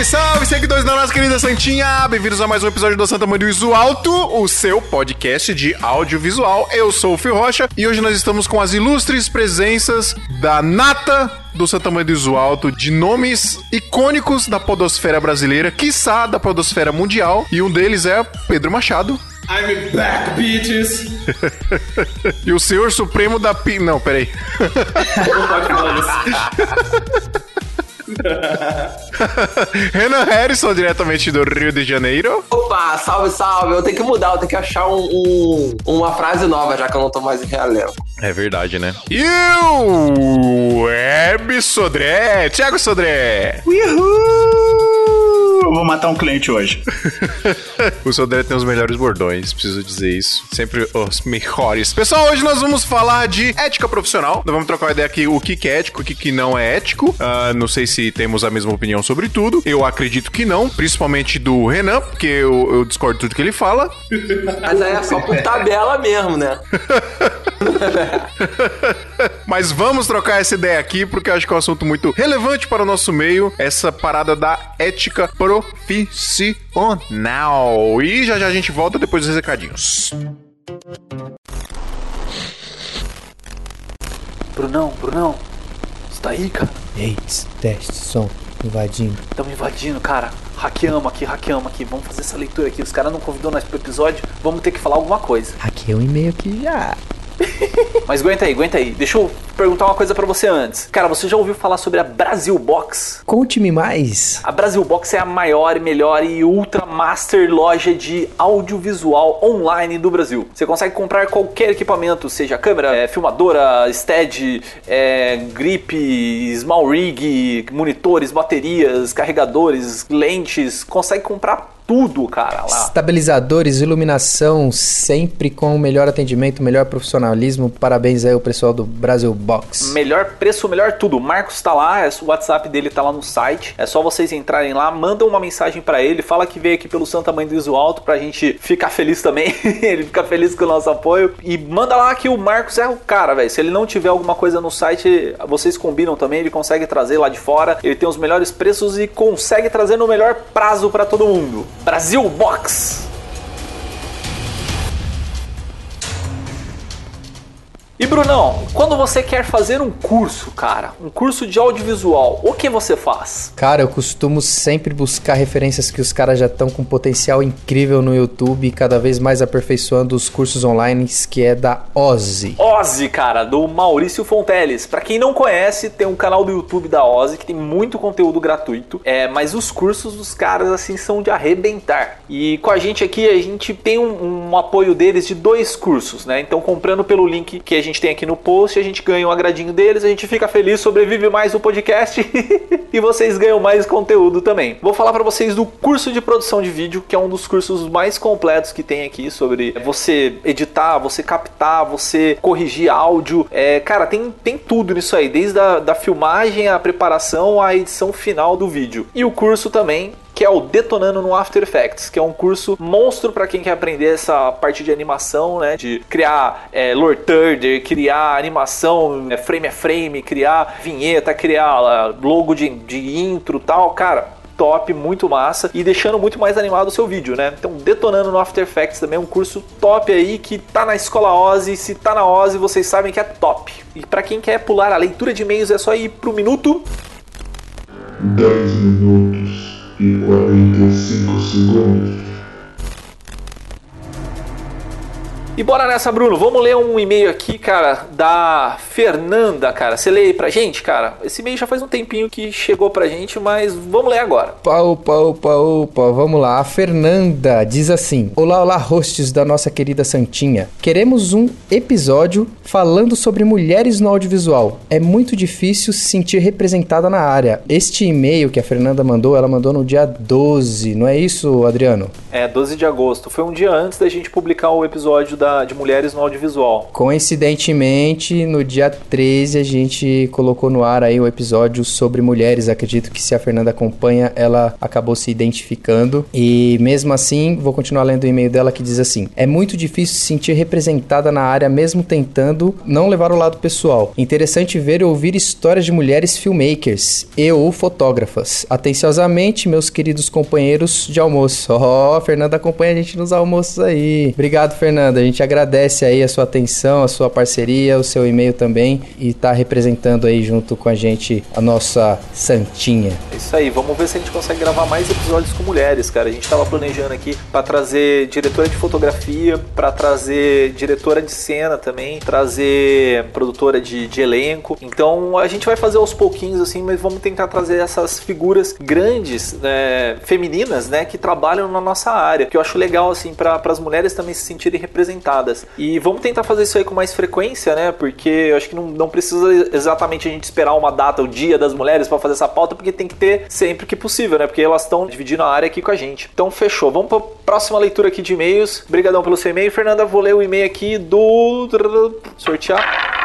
Salve, salve, seguidores da nossa querida Santinha! Bem-vindos a mais um episódio do Santa Maria do Iso Alto, o seu podcast de audiovisual. Eu sou o Fio Rocha e hoje nós estamos com as ilustres presenças da Nata do Santa Maria do Iso Alto, de nomes icônicos da podosfera brasileira, quiçá da podosfera mundial, e um deles é Pedro Machado. I'm back, bitches! e o Senhor Supremo da Pi... Não, peraí. Não pode falar isso. Renan Harrison, diretamente do Rio de Janeiro. Opa, salve, salve. Eu tenho que mudar, eu tenho que achar um, um- uma frase nova, já que eu não tô mais em realengo. É verdade, né? E o Web Sodré, Thiago Sodré. Uhul! Eu vou matar um cliente hoje. o Sodré tem os melhores bordões, preciso dizer isso. Sempre os melhores. Pessoal, hoje nós vamos falar de ética profissional. Nós vamos trocar uma ideia aqui o que que é ético, o que que não é ético. Ah, não sei se temos a mesma opinião sobre tudo. Eu acredito que não, principalmente do Renan, porque eu, eu discordo de tudo que ele fala. Mas aí é só por tabela mesmo, né? Mas vamos trocar essa ideia aqui, porque eu acho que é um assunto muito relevante para o nosso meio, essa parada da ética profissional. E já já a gente volta depois dos recadinhos. Brunão, Brunão, você tá aí, cara? Ei, teste, som, invadindo. Estamos invadindo, cara. Hackeamos aqui, hackeamos aqui. Vamos fazer essa leitura aqui. Os caras não convidou nós pro episódio. Vamos ter que falar alguma coisa. Hackei um e-mail aqui já. Mas aguenta aí, aguenta aí. Deixa eu perguntar uma coisa pra você antes. Cara, você já ouviu falar sobre a Brasil Box? Conte-me mais. A Brasil Box é a maior, e melhor e ultra master loja de audiovisual online do Brasil. Você consegue comprar qualquer equipamento, seja câmera, é, filmadora, stead, é, grip, small rig, monitores, baterias, carregadores, lentes. Consegue comprar tudo, cara, lá. Estabilizadores, iluminação, sempre com o melhor atendimento, melhor profissionalismo. Parabéns aí ao pessoal do Brasil Box. Melhor preço, melhor tudo. O Marcos tá lá, é- o WhatsApp dele tá lá no site. É só vocês entrarem lá, mandam uma mensagem pra ele, fala que veio aqui pelo Santa Mãe do Iso Alto pra gente ficar feliz também. ele fica feliz com o nosso apoio. E manda lá que o Marcos é o cara, velho. Se ele não tiver alguma coisa no site, vocês combinam também, ele consegue trazer lá de fora. Ele tem os melhores preços e consegue trazer no melhor prazo pra todo mundo. Brasil Box. E Brunão, quando você quer fazer um curso, cara, um curso de audiovisual, o que você faz? Cara, eu costumo sempre buscar referências que os caras já estão com potencial incrível no YouTube e cada vez mais aperfeiçoando os cursos online, que é da Ozzy. Ozzy, cara, do Maurício Fonteles. Pra quem não conhece, tem um canal do YouTube da Ozzy que tem muito conteúdo gratuito. É, mas os cursos dos caras assim são de arrebentar. E com a gente aqui a gente tem um, um apoio deles de dois cursos, né? Então comprando pelo link que a gente tem aqui no post, a gente ganha um agradinho deles, a gente fica feliz, sobrevive mais o podcast e vocês ganham mais conteúdo também. Vou falar pra vocês do curso de produção de vídeo, que é um dos cursos mais completos que tem aqui sobre você editar, você captar, você corrigir áudio. É, cara, tem, tem tudo nisso aí, desde a da filmagem, a preparação, a edição final do vídeo. E o curso também que é o Detonando no After Effects, que é um curso monstro para quem quer aprender essa parte de animação, né? De criar é, lore third, criar animação é, frame a frame, criar vinheta, criar ah, logo de, de intro tal, cara top, muito massa e deixando muito mais animado o seu vídeo, né? Então, detonando no After Effects também é um curso top aí que tá na escola Ozzy, se tá na Ozzy, vocês sabem que é top. E para quem quer pular a leitura de e-mails é só ir pro minuto 10 minutos e 45 segundos. E bora nessa, Bruno. Vamos ler um e-mail aqui, cara, da Fernanda, cara. Você lê aí pra gente, cara? Esse e-mail já faz um tempinho que chegou pra gente, mas vamos ler agora. Opa, opa, opa, opa, vamos lá. A Fernanda diz assim: Olá, olá, hosts da nossa querida Santinha. Queremos um episódio falando sobre mulheres no audiovisual. É muito difícil se sentir representada na área. Este e-mail que a Fernanda mandou, ela mandou no dia 12, não é isso, Adriano? É, 12 de agosto. Foi um dia antes da gente publicar o episódio da, de Mulheres no Audiovisual. Coincidentemente, no dia 13 a gente colocou no ar aí o episódio sobre mulheres. Acredito que se a Fernanda acompanha, ela acabou se identificando. E mesmo assim, vou continuar lendo o e-mail dela que diz assim: É muito difícil se sentir representada na área, mesmo tentando não levar o lado pessoal. Interessante ver e ouvir histórias de mulheres filmmakers e ou fotógrafas. Atenciosamente, meus queridos companheiros de almoço. Ó, Fernanda acompanha a gente nos almoços aí. Obrigado, Fernanda. A gente agradece aí a sua atenção, a sua parceria, o seu e-mail também e tá representando aí junto com a gente a nossa santinha. É isso aí, vamos ver se a gente consegue gravar mais episódios com mulheres, cara. A gente tava planejando aqui pra trazer diretora de fotografia, pra trazer diretora de cena também, trazer produtora de, de elenco. Então a gente vai fazer aos pouquinhos assim, mas vamos tentar trazer essas figuras grandes, né, femininas, né, que trabalham na nossa área, que eu acho legal assim para as mulheres também se sentirem representadas. E vamos tentar fazer isso aí com mais frequência, né? Porque eu acho que não, não precisa exatamente a gente esperar uma data, o dia das mulheres para fazer essa pauta, porque tem que ter sempre que possível, né? Porque elas estão dividindo a área aqui com a gente. Então fechou. Vamos para próxima leitura aqui de e-mails. Obrigadão pelo seu e-mail, Fernanda. Vou ler o e-mail aqui do sortear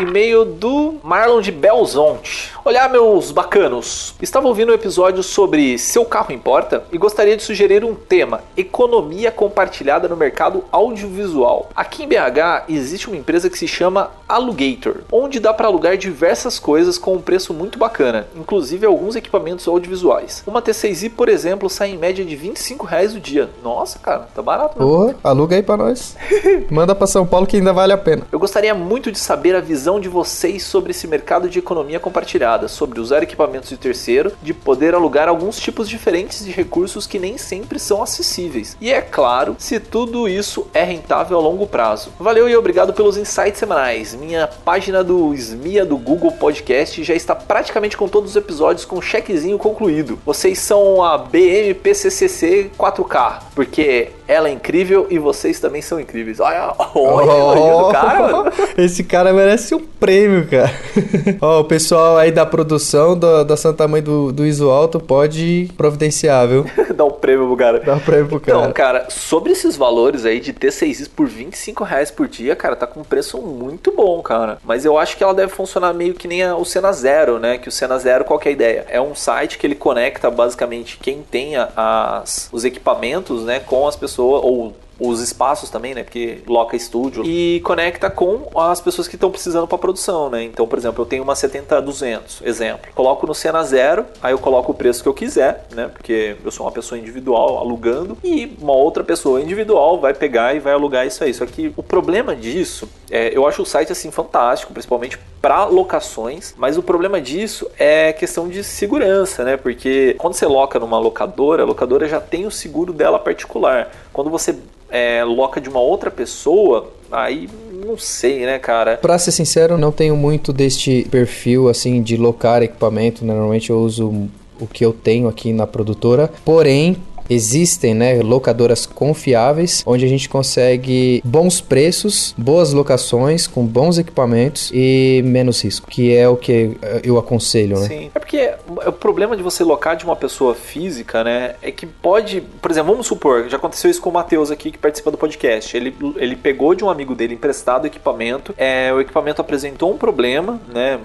e-mail do Marlon de Belzonte. Olá, meus bacanos. Estava ouvindo um episódio sobre Seu Carro Importa e gostaria de sugerir um tema: economia compartilhada no mercado audiovisual. Aqui em BH existe uma empresa que se chama Alugator, onde dá para alugar diversas coisas com um preço muito bacana, inclusive alguns equipamentos audiovisuais. Uma T6i, por exemplo, sai em média de 25 reais o dia. Nossa, cara, tá barato, né? Porra, aluga aí pra nós. Manda pra São Paulo que ainda vale a pena. Eu gostaria muito de saber a visão de vocês sobre esse mercado de economia compartilhada, sobre usar equipamentos de terceiro, de poder alugar alguns tipos diferentes de recursos que nem sempre são acessíveis. E é claro, se tudo isso é rentável a longo prazo. Valeu e obrigado pelos insights semanais. Minha página do SMIA do Google Podcast já está praticamente com todos os episódios com chequezinho concluído. Vocês são a BMPCCC 4K, porque ela é incrível e vocês também são incríveis. Olha, olha, olha o cara, mano. Esse cara merece um prêmio, cara. Ó, o pessoal aí da produção da, da Santa Mãe do, do Iso Alto pode providenciar, viu? Dá um prêmio pro cara. Dá um prêmio pro cara. Então, cara, sobre esses valores aí de T6is por 25 reais por dia, cara, tá com um preço muito bom, cara. Mas eu acho que ela deve funcionar meio que nem a- o Cena Zero, né? Que o Cena Zero, qual que é a ideia? É um site que ele conecta basicamente quem tenha as, os equipamentos, né, com as pessoas, ou os espaços também, né? Porque loca estúdio e conecta com as pessoas que estão precisando para produção, né? Então, por exemplo, eu tenho uma 70-200, exemplo. Coloco no Cena Zero, aí eu coloco o preço que eu quiser, né? Porque eu sou uma pessoa individual alugando e uma outra pessoa individual vai pegar e vai alugar isso aí. Só que o problema disso, é, eu acho o site assim fantástico, principalmente para locações, mas o problema disso é questão de segurança, né? Porque quando você loca numa locadora, a locadora já tem o seguro dela particular. Quando você é, loca de uma outra pessoa, aí não sei, né, cara? Pra ser sincero, não tenho muito deste perfil, assim, de locar equipamento. né? Normalmente eu uso o que eu tenho aqui na produtora. Porém, existem, né, locadoras confiáveis, onde a gente consegue bons preços, boas locações, com bons equipamentos e menos risco, que é o que eu aconselho, né? Sim. É porque o problema de você locar de uma pessoa física, né, é que pode, por exemplo, vamos supor, já aconteceu isso com o Matheus aqui que participa do podcast. Ele, ele pegou de um amigo dele emprestado equipamento, é, o equipamento apresentou um problema, né,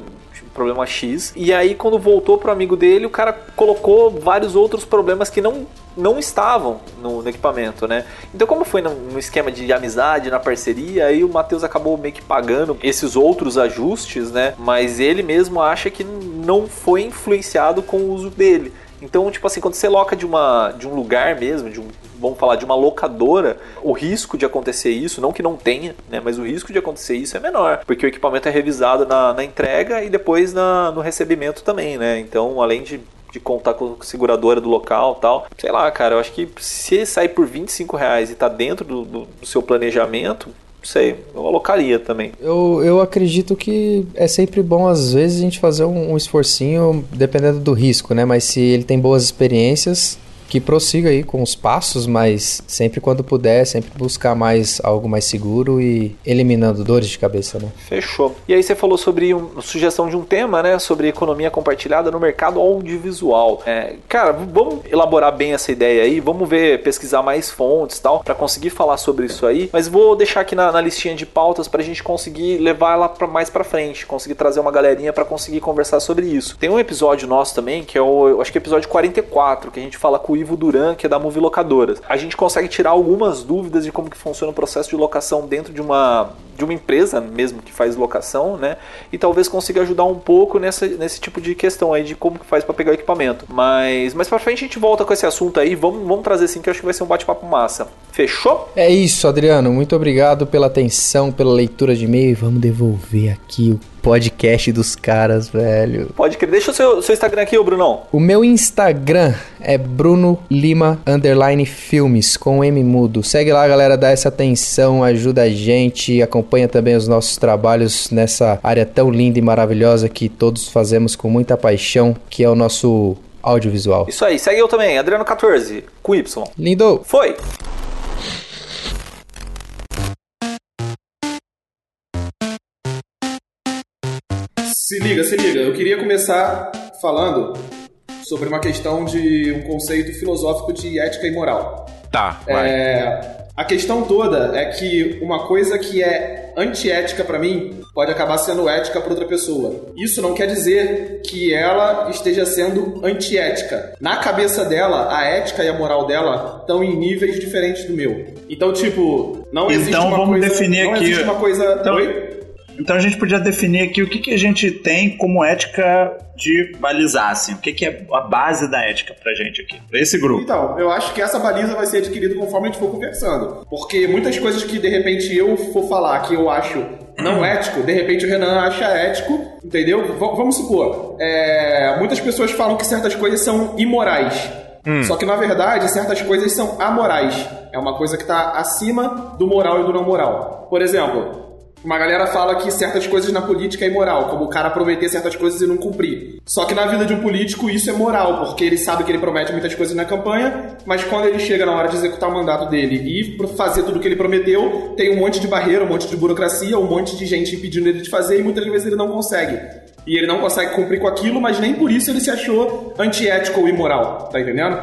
problema X, e aí quando voltou pro amigo dele, o cara colocou vários outros problemas que não não estavam no, no equipamento, né? Então, como foi num, esquema de amizade, na parceria, aí o Matheus acabou meio que pagando esses outros ajustes, né? Mas ele mesmo acha que não foi influenciado com o uso dele. Então, tipo assim, quando você loca de, uma, de um lugar mesmo, de um, vamos falar, de uma locadora, o risco de acontecer isso, não que não tenha, né? Mas o risco de acontecer isso é menor, porque o equipamento é revisado na, na entrega e depois na, no recebimento também, né? Então, além de de contar com a seguradora do local tal. Sei lá, cara, eu acho que se sair por 25 reais e tá dentro do, do, do seu planejamento, sei, eu alocaria também. Eu, eu acredito que é sempre bom, às vezes, a gente fazer um, um esforcinho, dependendo do risco, né? Mas se ele tem boas experiências, que prossiga aí com os passos, mas sempre quando puder, sempre buscar mais algo mais seguro e eliminando dores de cabeça, né? Fechou. E aí você falou sobre um, sugestão de um tema, né? Sobre economia compartilhada no mercado audiovisual. É, cara, vamos elaborar bem essa ideia aí, vamos ver, pesquisar mais fontes tal, para conseguir falar sobre isso aí. Mas vou deixar aqui na, na listinha de pautas pra gente conseguir levar ela pra, mais pra frente, conseguir trazer uma galerinha para conseguir conversar sobre isso. Tem um episódio nosso também, que é o, acho que é o episódio 44, que a gente fala com o Ivo Duran, que é da Movie Locadoras. A gente consegue tirar algumas dúvidas de como que funciona o processo de locação dentro de uma de uma empresa mesmo que faz locação, né? E talvez consiga ajudar um pouco nessa, nesse tipo de questão aí de como que faz para pegar o equipamento. Mas mais para frente a gente volta com esse assunto aí, vamos, vamos trazer assim que eu acho que vai ser um bate-papo massa. Fechou? É isso, Adriano. Muito obrigado pela atenção, pela leitura de e-mail. Vamos devolver aqui o podcast dos caras, velho. Pode crer. Deixa o seu, seu Instagram aqui, ô Brunão. O meu Instagram é Bruno Lima underline filmes com M mudo. Segue lá, galera, dá essa atenção, ajuda a gente, acompanha também os nossos trabalhos nessa área tão linda e maravilhosa que todos fazemos com muita paixão, que é o nosso audiovisual. Isso aí, segue eu também, Adriano14, com Y. Lindo! Foi! Se liga, se liga. Eu queria começar falando sobre uma questão de um conceito filosófico de ética e moral. Tá. É, a questão toda é que uma coisa que é antiética pra mim pode acabar sendo ética pra outra pessoa. Isso não quer dizer que ela esteja sendo antiética. Na cabeça dela, a ética e a moral dela estão em níveis diferentes do meu. Então, tipo, não existe Então uma vamos coisa, definir não aqui- existe uma coisa. Então- Oi? Então a gente podia definir aqui o que, que a gente tem como ética de balizar, assim. O que, que é a base da ética pra gente aqui, pra esse grupo. Então, eu acho que essa baliza vai ser adquirida conforme a gente for conversando. Porque muitas coisas que de repente eu for falar que eu acho não ético, de repente o Renan acha ético, entendeu? V- vamos supor, é, muitas pessoas falam que certas coisas são imorais. Só que na verdade certas coisas são amorais. É uma coisa que está acima do moral e do não moral. Por exemplo, uma galera fala que certas coisas na política é imoral, como o cara prometer certas coisas e não cumprir. Só que na vida de um político isso é moral, porque ele sabe que ele promete muitas coisas na campanha, mas quando ele chega na hora de executar o mandato dele e fazer tudo o que ele prometeu, tem um monte de barreira, um monte de burocracia, um monte de gente impedindo ele de fazer e muitas vezes ele não consegue. E ele não consegue cumprir com aquilo, mas nem por isso ele se achou antiético ou imoral, tá entendendo?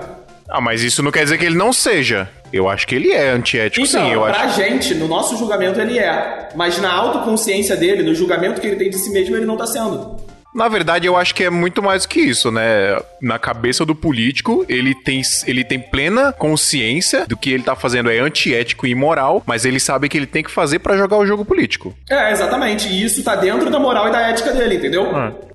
Ah, mas isso não quer dizer que ele não seja. Eu acho que ele é antiético, Então, sim. Eu pra acho. gente, no nosso julgamento ele é. Mas na autoconsciência dele, no julgamento que ele tem de si mesmo, ele não tá sendo. Na verdade, eu acho que é muito mais do que isso, né? Na cabeça do político, ele tem, ele tem plena consciência do que ele tá fazendo é antiético e imoral, mas ele sabe que ele tem que fazer pra jogar o jogo político. É, exatamente. E isso tá dentro da moral e da ética dele, entendeu?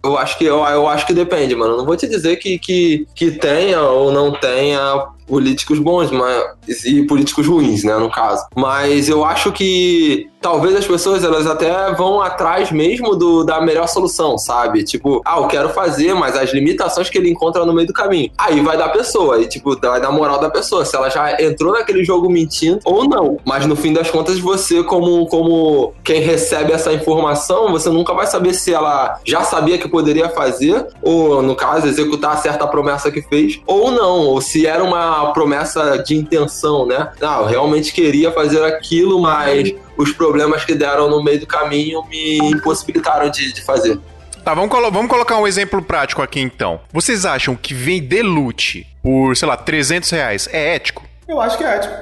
Eu acho que, eu, eu acho que depende, mano. Não vou te dizer que, que, que tenha ou não tenha políticos bons mas, e políticos ruins, né, no caso. Mas eu acho que talvez as pessoas elas até vão atrás mesmo do, da melhor solução, sabe? Tipo, ah, eu quero fazer, mas as limitações que ele encontra no meio do caminho. Aí vai da pessoa, e tipo, vai da moral da pessoa, se ela já entrou naquele jogo mentindo ou não. Mas no fim das contas, você, como, como quem recebe essa informação, você nunca vai saber se ela já sabia que poderia fazer, ou no caso, executar certa promessa que fez, ou não, ou se era uma promessa de intenção, né? Não, eu realmente queria fazer aquilo, mas os problemas que deram no meio do caminho me impossibilitaram de, de fazer. Tá, vamos, colo- vamos colocar um exemplo prático aqui então. Vocês acham que vender loot por, sei lá, 300 reais é ético? Eu acho que é ético.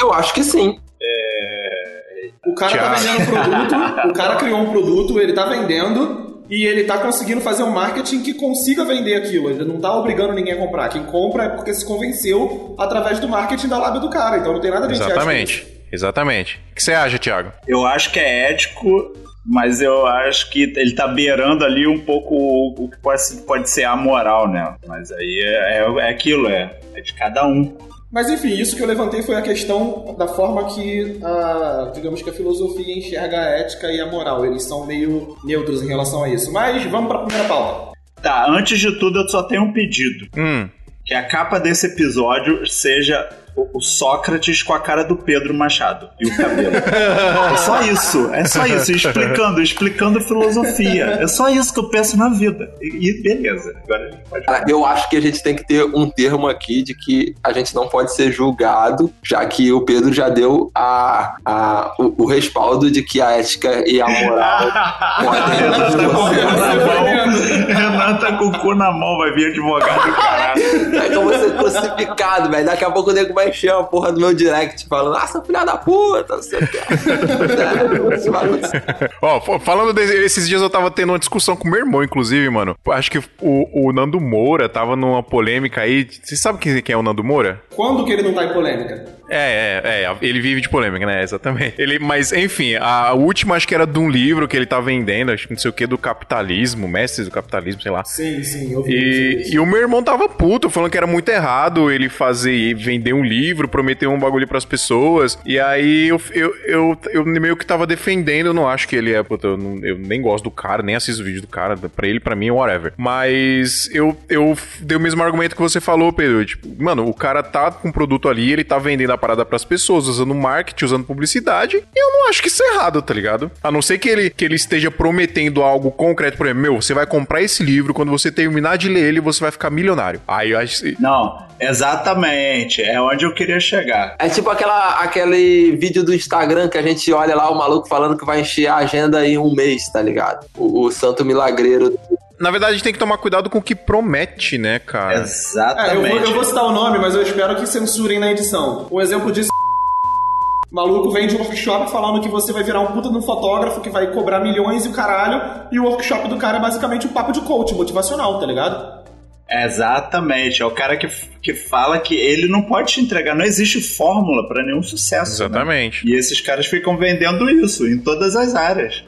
Eu acho que sim. O cara tá Tiago. vendendo um produto, o cara criou um produto, ele tá vendendo e ele tá conseguindo fazer um marketing que consiga vender aquilo. Ele não tá obrigando ninguém a comprar. Quem compra é porque se convenceu através do marketing da lábia do cara. Então não tem nada de Exatamente. Exatamente. O que você acha, Thiago? Eu acho que é ético, mas eu acho que ele tá beirando ali um pouco o que pode, pode ser amoral, né? Mas aí é, é, é aquilo, é, é de cada um. Mas enfim, isso que eu levantei foi a questão da forma que a, digamos que a filosofia enxerga a ética e a moral. Eles são meio neutros em relação a isso. Mas vamos para a primeira pauta. Tá, antes de tudo eu só tenho um pedido. Hum. Que a capa desse episódio seja o, Sócrates com a cara do Pedro Machado e o cabelo. é só isso, é só isso, explicando, explicando filosofia. É só isso que eu penso na vida. E, e beleza, agora a gente pode Ah, falar. Eu acho que a gente tem que ter um termo aqui de que a gente não pode ser julgado, já que o Pedro já deu a, a, o, o respaldo de que a ética e a moral podem Renan tá com o cu na mão. Renan tá com o cu na mão, vai vir advogado do caralho. É eu vou ser crucificado, velho. Daqui a pouco o nego vai encher a porra do meu direct falando, ah, seu filho da puta, não sei o que. Ó, falando desses dias eu tava tendo uma discussão com meu irmão, inclusive, mano. Acho que o, o Nando Moura tava numa polêmica aí. Você sabe quem, quem é o Nando Moura? Quando que ele não tá em polêmica? É, é, é, ele vive de polêmica, né? Exatamente. Ele, mas, enfim, a última acho que era de um livro que ele tá vendendo, acho que não sei o que, do capitalismo, mestres do capitalismo, sei lá. Sim, sim, eu vi. E, e o meu irmão tava puto, falando que era muito errado ele fazer, vender um livro, prometer um bagulho pras pessoas. E aí eu, eu, eu, eu meio que tava defendendo, eu não acho que ele é, puta, eu, não- eu nem gosto do cara, nem assisto vídeo do cara, pra ele, pra mim, whatever. Mas eu, eu dei o mesmo argumento que você falou, Pedro. Tipo, mano, o cara tá com um produto ali, ele tá vendendo a parada pras pessoas, usando marketing, usando publicidade, e eu não acho que isso é errado, tá ligado? A não ser que ele, que ele esteja prometendo algo concreto, por exemplo, meu, você vai comprar esse livro, quando você terminar de ler ele, você vai ficar milionário. Aí eu acho. Não, exatamente. É onde eu queria chegar. É tipo aquela, aquele vídeo do Instagram que a gente olha lá o maluco falando que vai encher a agenda em um mês, tá ligado? O, o santo milagreiro. Na verdade, a gente tem que tomar cuidado com o que promete, né, cara? É, eu, Exatamente. vou, eu vou citar o nome, mas eu espero que censurem na edição. Um exemplo disso. Maluco vende um workshop falando que você vai virar um puta de um fotógrafo que vai cobrar milhões e o caralho, e o workshop do cara é basicamente um papo de coach motivacional, tá ligado? Exatamente. É o cara que, que fala que ele não pode te entregar, não existe fórmula pra nenhum sucesso. né? Exatamente. E esses caras ficam vendendo isso em todas as áreas.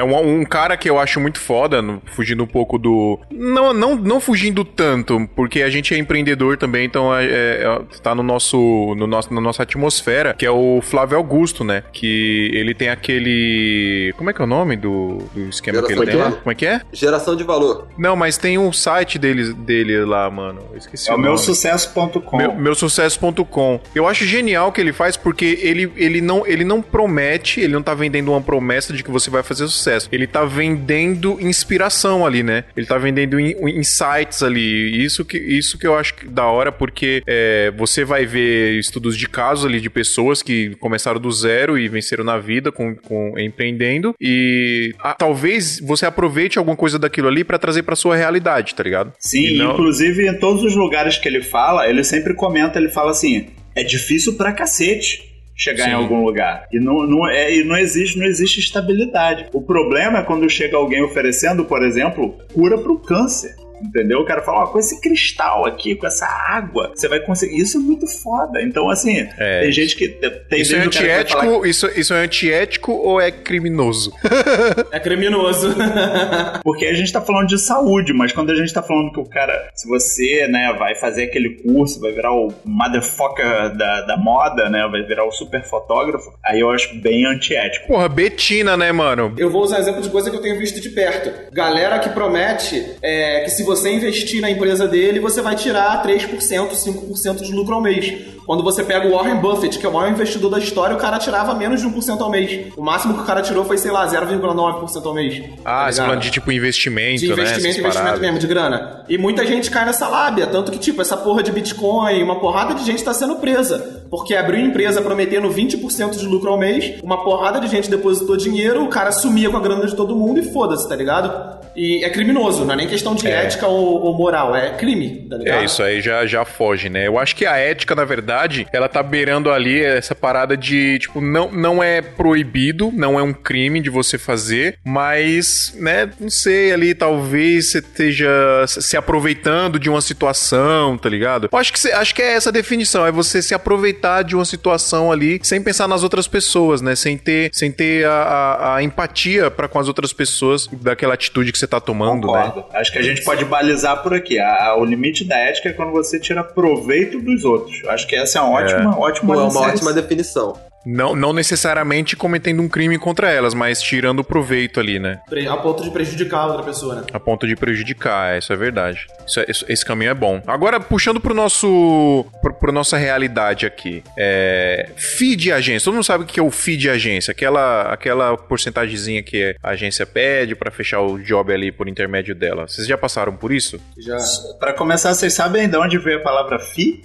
É um, um cara que eu acho muito foda, no- fugindo um pouco do. Não, não, não fugindo tanto, porque a gente é empreendedor também, então é, é- é- tá no nosso, no nosso, na nossa atmosfera, que é o Flávio Augusto, né? Que ele tem aquele. Como é que é o nome do, do esquema que ele tem? Geração de- Como é que é? Geração de valor. Não, mas tem um site dele, dele lá, mano. Eu esqueci É o nome. meu sucesso.com. Meu, meusucesso.com. Eu acho genial o que ele faz porque ele, ele, não, ele não promete, ele não tá vendendo uma promessa de que você vai fazer sucesso. Ele tá vendendo inspiração ali, né? Ele tá vendendo in- insights ali. Isso que, isso que eu acho que da hora, porque é, você vai ver estudos de casos ali de pessoas que começaram do zero e venceram na vida com, com empreendendo. E ah, talvez você aproveite alguma coisa daquilo ali pra trazer pra sua realidade, tá ligado? Sim, não- inclusive em todos os lugares que ele fala, ele sempre comenta, ele fala assim: é difícil pra cacete chegar Sim. em algum lugar. E não, não, é, e não existe, não existe estabilidade. O problema é quando chega alguém oferecendo, por exemplo, cura pro câncer. Entendeu? O cara fala, ó, com esse cristal aqui, com essa água, você vai conseguir. Isso é muito foda. Então, assim, É. tem gente que. Tem Isso é desde o cara que vai falar antiético, isso, isso é antiético ou é criminoso? É criminoso. Porque a gente tá falando de saúde, mas quando a gente tá falando que o cara, se você, né, vai fazer aquele curso, vai virar o motherfucker da, da moda, né, vai virar o super fotógrafo, aí eu acho bem antiético. Porra, Betina, né, mano? Eu vou usar exemplo de coisa que eu tenho visto de perto. Galera que promete é, que se você investir na empresa dele, você vai tirar 3%, 5% de lucro ao mês. Quando você pega o Warren Buffett, que é o maior investidor da história, o cara tirava menos de 1% ao mês. O máximo que o cara tirou foi, sei lá, 0,9% ao mês. Ah, Tá você ligado? falando de tipo investimento, De né? investimento, essas investimento paradas. mesmo, de grana. E muita gente cai nessa lábia, tanto que, tipo, essa porra de Bitcoin, uma porrada de gente tá sendo presa. Porque abriu empresa prometendo 20% de lucro ao mês, uma porrada de gente depositou dinheiro, o cara sumia com a grana de todo mundo e foda-se, tá ligado? E é criminoso, não é nem questão de É. ética ou, ou moral, é crime, tá ligado? É, isso aí já, já foge, né? Eu acho que a ética, na verdade, ela tá beirando ali essa parada de, tipo, não, não é proibido, não é um crime de você fazer, mas, né, não sei, ali talvez você esteja se aproveitando de uma situação, tá ligado? Eu acho que, acho que é essa a definição, é você se aproveitar de uma situação ali sem pensar nas outras pessoas, né? Sem ter, sem ter a, a- a empatia para com as outras pessoas daquela atitude que você tá tomando, né? Concordo. Acho que a gente pode balizar por aqui. A- a- o limite da ética é quando você tira proveito dos outros. Acho que essa é uma ótima, ótima Pô, é uma ótima definição. Não, não necessariamente cometendo um crime contra elas, mas tirando proveito ali, né? A ponto de prejudicar a outra pessoa, né? A ponto de prejudicar, é, isso é verdade. Isso é- isso- esse caminho é bom. Agora, puxando pro nosso. Pro, pro nossa realidade aqui. É. FII de agência. Todo mundo sabe o que é o FII de agência. Aquela, aquela porcentagemzinha que a agência pede pra fechar o job ali por intermédio dela. Vocês já passaram por isso? Já. Pra começar, vocês sabem de onde veio a palavra fi?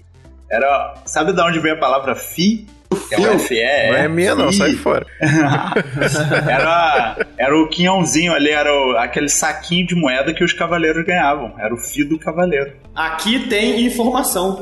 Era, sabe de onde veio a palavra fi? Que é o FE. Não é minha, não, sai fora. Era, era o quinhãozinho ali, era o- aquele saquinho de moeda que os cavaleiros ganhavam. Era o fi do cavaleiro. Aqui tem informação.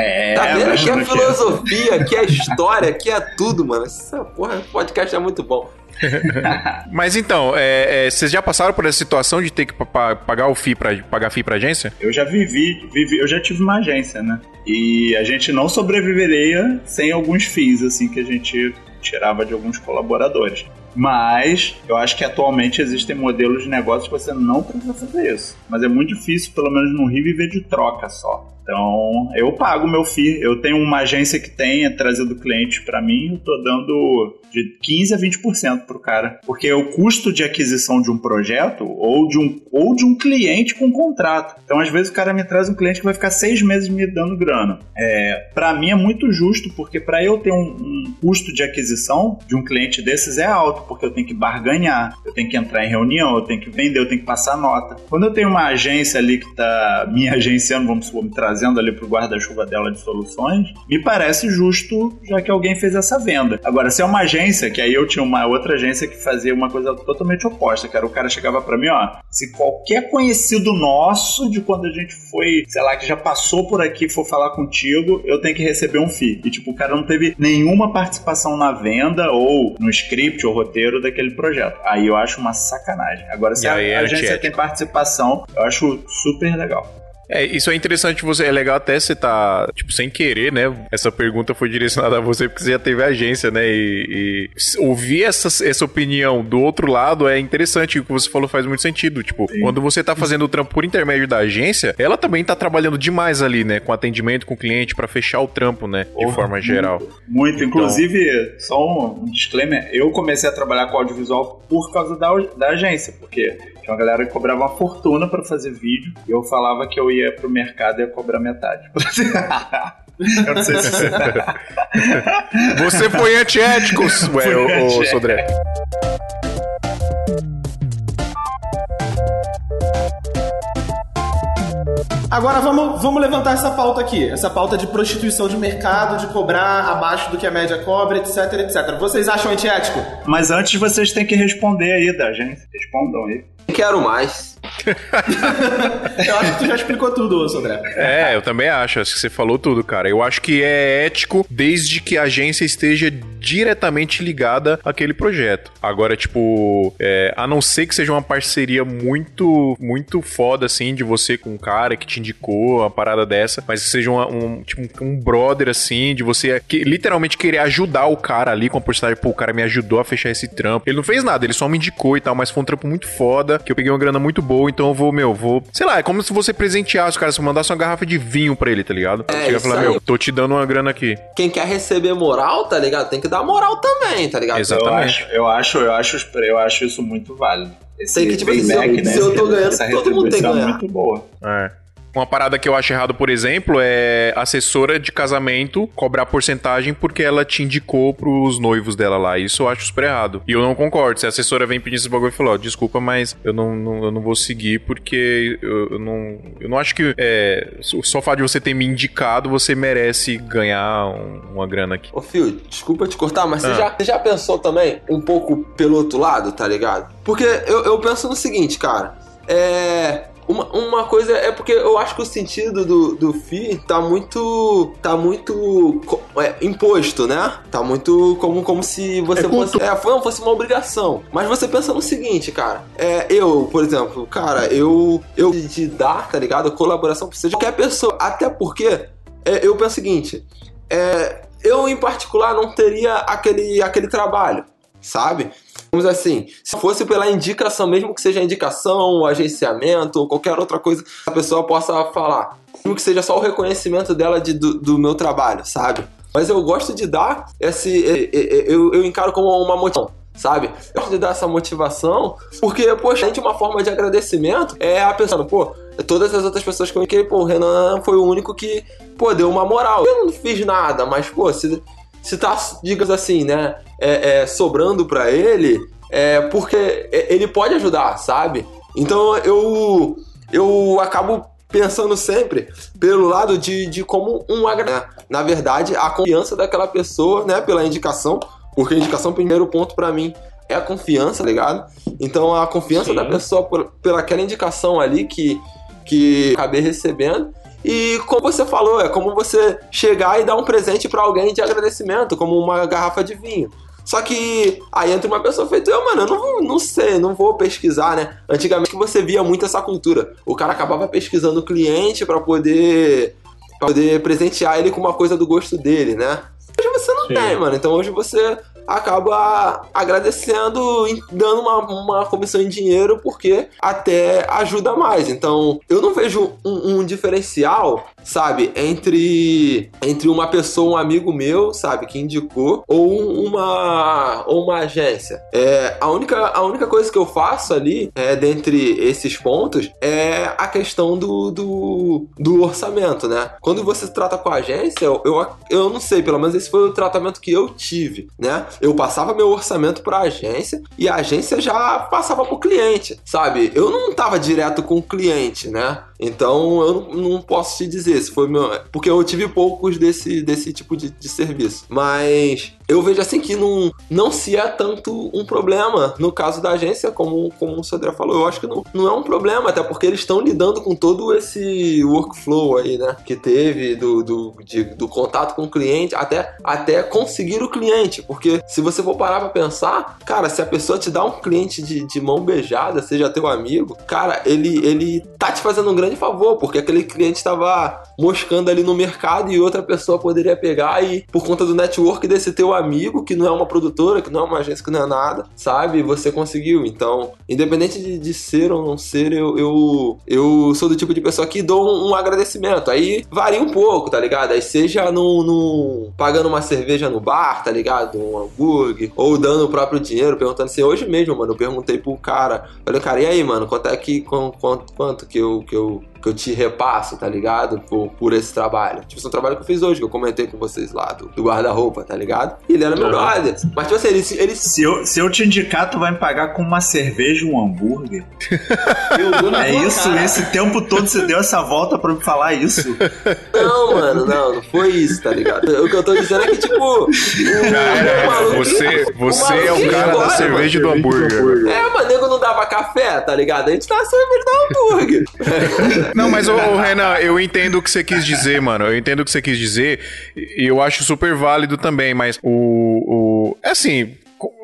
É, Tá vendo? Aqui é filosofia, aqui é história, aqui é tudo, mano. Essa porra, podcast é muito bom. Mas então, é, é, vocês já passaram por essa situação de ter que pa- pa- pagar o FII pra, pagar FII pra agência? Eu já vivi, vivi, eu já tive uma agência, né? E a gente não sobreviveria sem alguns FIIs, assim, que a gente tirava de alguns colaboradores. Mas eu acho que atualmente existem modelos de negócio que você não precisa fazer isso. Mas é muito difícil, pelo menos no Rio, viver de troca só. Então, eu pago meu FII. Eu tenho uma agência que tenha trazido cliente para mim, eu tô dando de 15 a 20% pro cara. Porque o custo de aquisição de um projeto ou de um, ou de um cliente com contrato. Então, às vezes, o cara me traz um cliente que vai ficar seis meses me dando grana. É, para mim é muito justo, porque para eu ter um, um custo de aquisição de um cliente desses é alto, porque eu tenho que barganhar, eu tenho que entrar em reunião, eu tenho que vender, eu tenho que passar nota. Quando eu tenho uma agência ali que tá me agenciando, vamos supor, me trazendo ali pro guarda-chuva dela de soluções, me parece justo, já que alguém fez essa venda. Agora, se é uma agência, que aí eu tinha uma outra agência que fazia uma coisa totalmente oposta, era o cara chegava para mim, ó, se qualquer conhecido nosso de quando a gente foi, sei lá, que já passou por aqui for falar contigo, eu tenho que receber um FII. E tipo, o cara não teve nenhuma participação na venda ou no script ou roteiro daquele projeto. Aí eu acho uma sacanagem. Agora, se a aí é agência tem participação, eu acho super legal. É, isso é interessante, você é legal até você tá, tipo, sem querer, né? Essa pergunta foi direcionada a você porque você já teve agência, né? E, e ouvir essa, essa opinião do outro lado é interessante, o que você falou faz muito sentido. Tipo, quando você tá fazendo o trampo por intermédio da agência, ela também tá trabalhando demais ali, né? Com atendimento com o cliente pra fechar o trampo, né? De Porra, forma geral. Muito. Inclusive, só um disclaimer, eu comecei a trabalhar com audiovisual por causa da, da agência, porque tinha uma galera cobrava uma fortuna pra fazer vídeo, e eu falava que eu ia pro mercado e ia cobrar metade. eu não sei se você... Você foi antiético, ué, ô. Sodré. Agora vamos, vamos levantar essa pauta aqui. Essa pauta de prostituição de mercado, de cobrar abaixo do que a média cobra, etc, etc. Vocês acham antiético? Mas antes vocês têm que responder aí da agência. Respondam aí. Quero mais. Eu acho que tu já explicou tudo, Sandré. É, eu também acho. Acho que você falou tudo, cara. Eu acho que é ético desde que a agência esteja diretamente ligada àquele projeto. Agora, tipo, é, a não ser que seja uma parceria muito, muito foda, assim, de você com um cara que te indicou uma parada dessa, mas que seja uma- um, tipo, um brother, assim, de você que, literalmente querer ajudar o cara ali com a porcentagem, pô, o cara me ajudou a fechar esse trampo. Ele não fez nada, ele só me indicou e tal, mas foi um trampo muito foda, que eu peguei uma grana muito boa, então eu vou, meu, vou. Sei lá, é como se você presenteasse o cara, se mandasse uma garrafa de vinho pra ele, tá ligado? É, Chega e isso fala, aí. meu, tô te dando uma grana aqui. Quem quer receber moral, tá ligado? Tem que dar moral também, tá ligado? Exato. Eu Exatamente. acho, eu acho, eu acho, eu acho isso muito válido. Esse Tem que, tipo assim, se eu- né, se eu tô ganhando, todo mundo tem que é ganhar. muito boa. É. Uma parada que eu acho errado, por exemplo, é assessora de casamento cobrar porcentagem porque ela te indicou pros noivos dela lá. Isso eu acho super errado. E eu não concordo. Se a assessora vem pedir esse bagulho e falar, ó, desculpa, mas eu não, não- eu não vou seguir porque eu, eu não. Eu não acho que é, só o fato de você ter me indicado, você merece ganhar um- uma grana aqui. Ô, Fio, desculpa te cortar, mas Ah. você, já, você já pensou também um pouco pelo outro lado, tá ligado? Porque eu, eu penso no seguinte, cara. É. Uma, uma coisa é porque eu acho que o sentido do, do FI tá muito. tá muito é, imposto, né? Tá muito como, como se você fosse. É, não, fosse uma obrigação. Mas você pensa no seguinte, cara. É, eu, por exemplo, cara, eu. Eu de dar, tá ligado? Colaboração precisa de qualquer pessoa. Até porque é, eu penso o seguinte. É, eu, em particular, não teria aquele, aquele trabalho, sabe? Vamos assim, se fosse pela indicação, mesmo que seja indicação, agenciamento ou qualquer outra coisa a pessoa possa falar, mesmo que seja só o reconhecimento dela de- do, do meu trabalho, sabe? Mas eu gosto de dar esse. Eu, eu encaro como uma motivação sabe? Eu gosto de dar essa motivação, porque, poxa, gente, uma forma de agradecimento é a pessoa, pô, todas as outras pessoas que eu pô, o Renan foi o único que, pô, deu uma moral. Eu não fiz nada, mas, pô, se, se tá, digamos assim, né, é, é sobrando pra ele, é porque ele pode ajudar, sabe? Então eu, eu acabo pensando sempre pelo lado de, de como um agradecimento. Na verdade, a confiança daquela pessoa, né, pela indicação, porque a indicação, primeiro ponto para mim, é a confiança, tá ligado? Então a confiança Sim. da pessoa por, pelaquela indicação ali que, que acabei recebendo. E como você falou, é como você chegar e dar um presente para alguém de agradecimento, como uma garrafa de vinho. Só que aí entra uma pessoa feita, eu, mano, eu não, não sei, não vou pesquisar, né? Antigamente você via muito essa cultura. O cara acabava pesquisando o cliente para poder, pra poder presentear ele com uma coisa do gosto dele, né? Hoje você não Sim. tem, mano. Então hoje você acaba agradecendo, dando uma, uma comissão em dinheiro, porque até ajuda mais. Então, eu não vejo um, um diferencial, sabe, entre, entre uma pessoa, um amigo meu, sabe, que indicou, ou uma, ou uma agência. É, a, única, a única coisa que eu faço ali, é, dentre esses pontos, é a questão do, do, do orçamento, né? Quando você trata com a agência, eu, eu, eu não sei, pelo menos esse foi o tratamento que eu tive, né? Eu passava meu orçamento para a agência e a agência já passava para o cliente, sabe? Eu não tava direto com o cliente, né? Então eu não, não, posso te dizer se foi meu. Porque eu tive poucos desse, desse tipo de, de, serviço. Mas eu vejo assim que não, não se é tanto um problema no caso da agência, como, como o Sodré falou. Eu acho que não, não é um problema, até porque eles estão lidando com todo esse workflow aí, né? Que teve do, do, de, do contato com o cliente até, até conseguir o cliente. Porque se você for parar pra pensar, cara, se a pessoa te dá um cliente de, de mão beijada, seja teu amigo, cara, ele, ele tá te fazendo um grande favor, porque aquele cliente estava moscando ali no mercado e outra pessoa poderia pegar e, por conta do network desse teu amigo, que não é uma produtora, que não é uma agência, que não é nada, sabe? Você conseguiu. Então, independente de, de ser ou não ser, eu, eu, eu sou do tipo de pessoa que dou um, um agradecimento. Aí varia um pouco, tá ligado? Aí seja no, no, pagando uma cerveja no bar, tá ligado? Um hambúrguer, ou dando o próprio dinheiro, perguntando assim, hoje mesmo, mano, eu perguntei pro cara, falei, cara, e aí, mano, quanto é que, quanto, quanto que eu, que eu que eu te repasso, tá ligado? Por, por esse trabalho. Tipo, esse é um trabalho que eu fiz hoje, que eu comentei com vocês lá, do, do guarda-roupa, tá ligado? E ele era meu brother. Mas, tipo assim, ele, ele... Se, eu, se eu te indicar, tu vai me pagar com uma cerveja e um hambúrguer. é isso, cara. esse tempo todo você deu essa volta pra me falar isso. Não, mano, não, não foi isso, tá ligado? O que eu tô dizendo é que, tipo. O, cara, o você, você é o cara da cerveja e do hambúrguer. É, mas nego não dava café, tá ligado? A gente dava cerveja e do hambúrguer. Não, mas, ô, Renan, eu entendo o que você quis dizer, mano. Eu entendo o que você quis dizer. E eu acho super válido também, mas o. o é assim,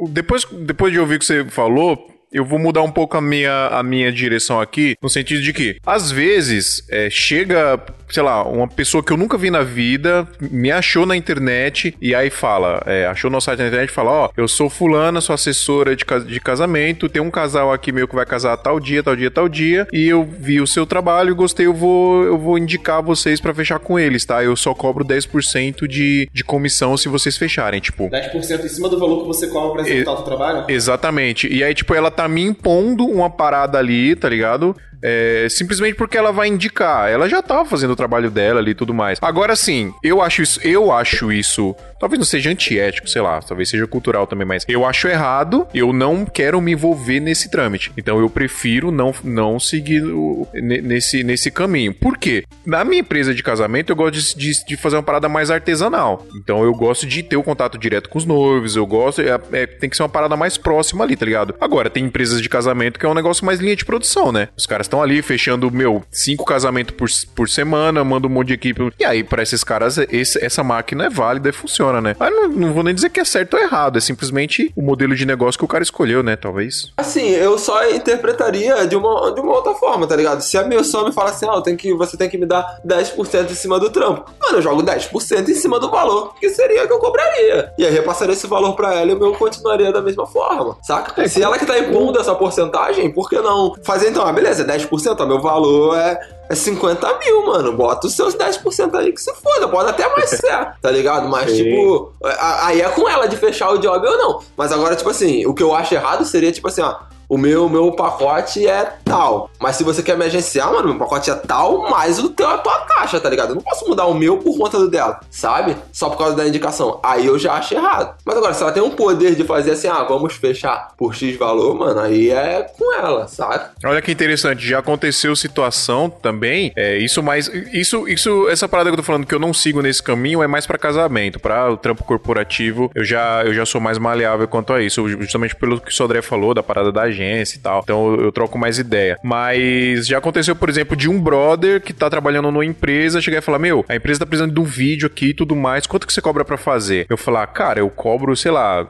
depois, depois de ouvir o que você falou, eu vou mudar um pouco a minha, a minha direção aqui, no sentido de que, às vezes, é, chega sei lá, uma pessoa que eu nunca vi na vida me achou na internet e aí fala, é, achou no site na internet e fala: Ó, oh, eu sou Fulana, sou assessora de, de casamento, tem um casal aqui meu que vai casar tal dia, tal dia, tal dia, e eu vi o seu trabalho e gostei, eu vou, eu vou indicar vocês para fechar com eles, tá? Eu só cobro 10% de, de comissão se vocês fecharem, tipo. 10% em cima do valor que você cobra pra executar o trabalho? Exatamente. E aí, tipo, ela tá me impondo uma parada ali, tá ligado? É, simplesmente porque ela vai indicar. Ela já tava fazendo o trabalho dela ali e tudo mais. Agora sim, eu acho isso, eu acho isso, talvez não seja antiético, sei lá, talvez seja cultural também, mas eu acho errado, eu não quero me envolver nesse trâmite. Então eu prefiro não, não seguir o, nesse, nesse caminho. Por quê? Na minha empresa de casamento, eu gosto de, de, de, fazer uma parada mais artesanal. Então eu gosto de ter o contato direto com os noivos, eu gosto, é, é, tem que ser uma parada mais próxima ali, tá ligado? Agora, tem empresas de casamento que é um negócio mais linha de produção, né? Os caras estão ali fechando, meu, cinco casamentos por, por semana, manda um monte de equipe. E aí, para esses caras, esse, essa máquina é válida e funciona, né? Mas não, não, vou nem dizer que é certo ou errado, é simplesmente o modelo de negócio que o cara escolheu, né? Talvez. Assim, eu só interpretaria de uma, de uma outra forma, tá ligado? Se a minha pessoa me fala assim, ó, oh, tem que, você tem que me dar 10% em cima do trampo. Mano, eu jogo 10% em cima do valor, que seria que eu cobraria. E aí repassaria esse valor para ela e o meu continuaria da mesma forma, saca? É, Se ela que tá impondo essa porcentagem, por que não fazer então, ah, beleza, 10%, ó, meu valor é, é 50 mil, mano. Bota os seus 10% aí que se foda. Pode até mais ser, tá ligado? Mas, Sim. tipo, aí é com ela de fechar o job ou não. Mas agora, tipo assim, o que eu acho errado seria, tipo assim, ó. O meu, meu pacote é tal. Mas se você quer me agenciar, mano, meu pacote é tal, mais o teu é a tua taxa, tá ligado? Eu não posso mudar o meu por conta do dela, sabe? Só por causa da indicação. Aí eu já acho errado. Mas agora, se ela tem um poder de fazer assim, ah, vamos fechar por X valor, mano, aí é com ela, sabe? Olha que interessante, já aconteceu situação também. É, isso mais. Isso, isso, essa parada que eu tô falando que eu não sigo nesse caminho é mais pra casamento. Pra o trampo corporativo, eu já, eu já sou mais maleável quanto a isso. Justamente pelo que o Sodré falou, da parada da agência e tal. Então eu, troco mais ideia. Mas já aconteceu, por exemplo, de um brother que tá trabalhando numa empresa chegar e falar: Meu, a empresa tá precisando de um vídeo aqui e tudo mais. Quanto que você cobra pra fazer? Eu falar, cara, eu cobro, sei lá.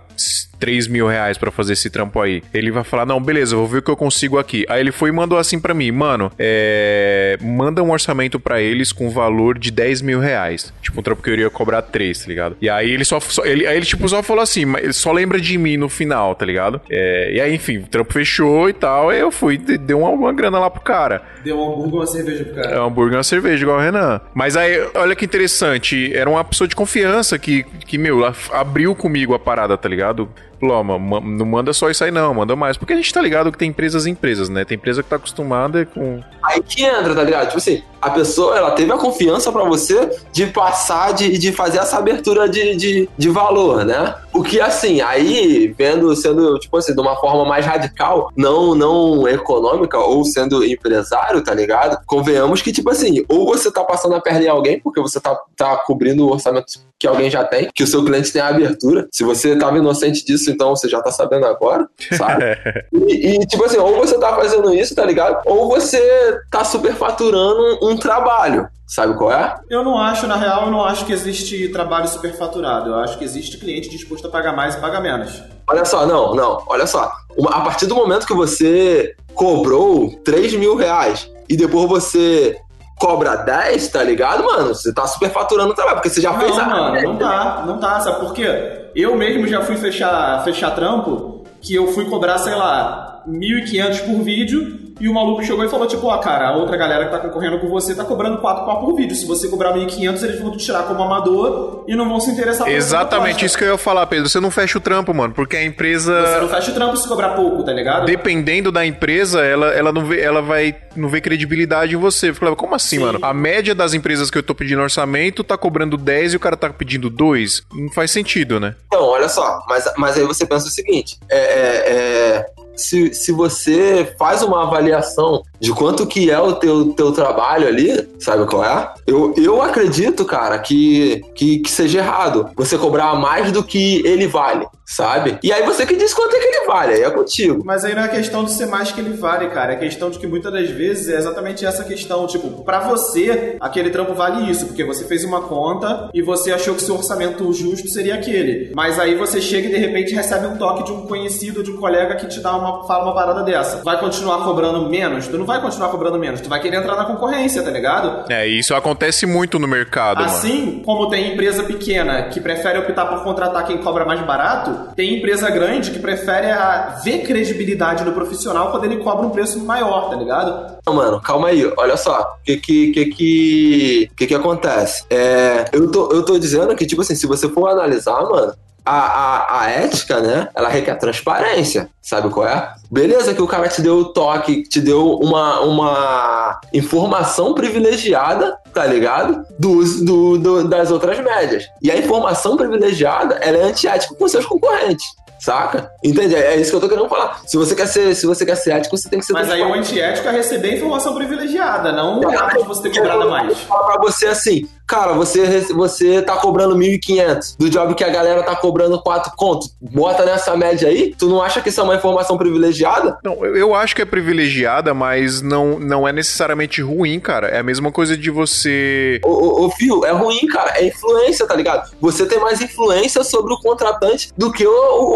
3 mil reais pra fazer esse trampo aí. Ele vai falar, não, beleza, vou ver o que eu consigo aqui. Aí ele foi e mandou assim pra mim, mano, é... manda um orçamento pra eles com valor de 10 mil reais. Tipo, um trampo que eu iria cobrar 3, tá ligado? E aí ele só, só- ele, aí ele tipo só falou assim, mas ele só lembra de mim no final, tá ligado? É, e aí, enfim, o trampo fechou e tal, aí eu fui, de- deu uma, uma grana lá pro cara. Deu um hambúrguer e uma cerveja pro É cara. um hambúrguer e uma cerveja, igual o Renan. Mas aí, olha que interessante. Era uma pessoa de confiança que, que meu, ela abriu comigo a parada, tá ligado? Não manda só isso aí não, manda mais. Porque a gente tá ligado que tem empresas e empresas, né? Tem empresa que tá acostumada com... Aí que entra, tá ligado? Tipo assim, a pessoa, ela teve a confiança pra você de passar, de, de fazer essa abertura de, de, de valor, né? O que, assim, aí, vendo, sendo, tipo assim, de uma forma mais radical, não, não econômica, ou sendo empresário, tá ligado? Convenhamos que, tipo assim, ou você tá passando a perna em alguém, porque você tá, tá cobrindo o orçamento que alguém já tem, que o seu cliente tem a abertura. Se você tava inocente disso, então você já tá sabendo agora, sabe? E, e, tipo assim, ou você tá fazendo isso, tá ligado? Ou você tá superfaturando um trabalho. Sabe qual é? Eu não acho, na real, eu não acho que existe trabalho superfaturado. Eu acho que existe cliente disposto a pagar mais e pagar menos. Olha só, não, não, olha só. Uma- a partir do momento que você cobrou 3 mil reais e depois você cobra 10, tá ligado, mano? Você tá superfaturando o trabalho, porque você já fez Não, a. mano, não tá, não tá. Sabe por quê? Eu mesmo já fui fechar, fechar trampo que eu fui cobrar, sei lá, 1.500 por vídeo e o maluco chegou e falou, tipo, ó, cara, a outra galera que tá concorrendo com você tá cobrando 4 pau por vídeo. Se você cobrar 1.500, eles vão te tirar como amador e não vão se interessar por Exatamente isso que eu ia falar, Pedro. Você não fecha o trampo, mano, porque a Você empresa... não fecha o trampo se cobrar pouco, tá ligado? Dependendo da empresa, ela, ela, não vê, ela vai não vê credibilidade em você. Eu falava, como assim, Sim. mano? A média das empresas que eu tô pedindo orçamento tá cobrando 10 e o cara tá pedindo 2? Não faz sentido, né? Então, olha só, mas, mas aí você pensa o seguinte: é, é, é, se, se você faz uma avaliação de quanto que é o teu, teu trabalho ali, sabe qual é? Eu, eu acredito, cara, que, que, que seja errado você cobrar mais do que ele vale, sabe? E aí você que diz quanto é que ele vale, aí é contigo. Mas aí não é questão de ser mais que ele vale, cara. É questão de que muitas das vezes é exatamente essa questão. Tipo, pra você, aquele trampo vale isso, porque você fez uma conta e você achou que seu orçamento justo seria aquele. Mas aí você chega e de repente recebe um toque de um conhecido, de um colega que te dá uma, fala uma parada dessa. Vai continuar cobrando menos? Tu não vai continuar cobrando menos, tu vai querer entrar na concorrência, tá ligado? É, isso acontece muito no mercado, mano. Assim como tem empresa pequena que prefere optar por contratar quem cobra mais barato, tem empresa grande que prefere a ver credibilidade no profissional quando ele cobra um preço maior, tá ligado? Não, mano, calma aí, olha só. O que que, que, que, que que acontece? É, eu, tô, eu tô dizendo que, tipo assim, se você for analisar, mano, a, a, a ética, né, ela requer transparência, sabe qual é? Beleza que o cara te deu o toque, te deu uma, uma informação privilegiada, tá ligado? Dos, do, do- das outras médias. E a informação privilegiada, ela é antiética com seus concorrentes. Saca? Entende? É isso que eu tô querendo falar. Se você quer ser, se você quer ser ético, você tem que ser Mas aí o antiético é receber informação privilegiada, não o ato de você ter cobrado mais. Fala pra você assim, cara, você, você tá cobrando 1.500 do job que a galera tá cobrando 4 conto. Bota nessa média aí, tu não acha que isso é uma informação privilegiada? Não, eu, acho que é privilegiada, mas não, não é necessariamente ruim, cara. É a mesma coisa de você. Ô, ô, Fio, é ruim, cara. É influência, tá ligado? Você tem mais influência sobre o contratante do que o-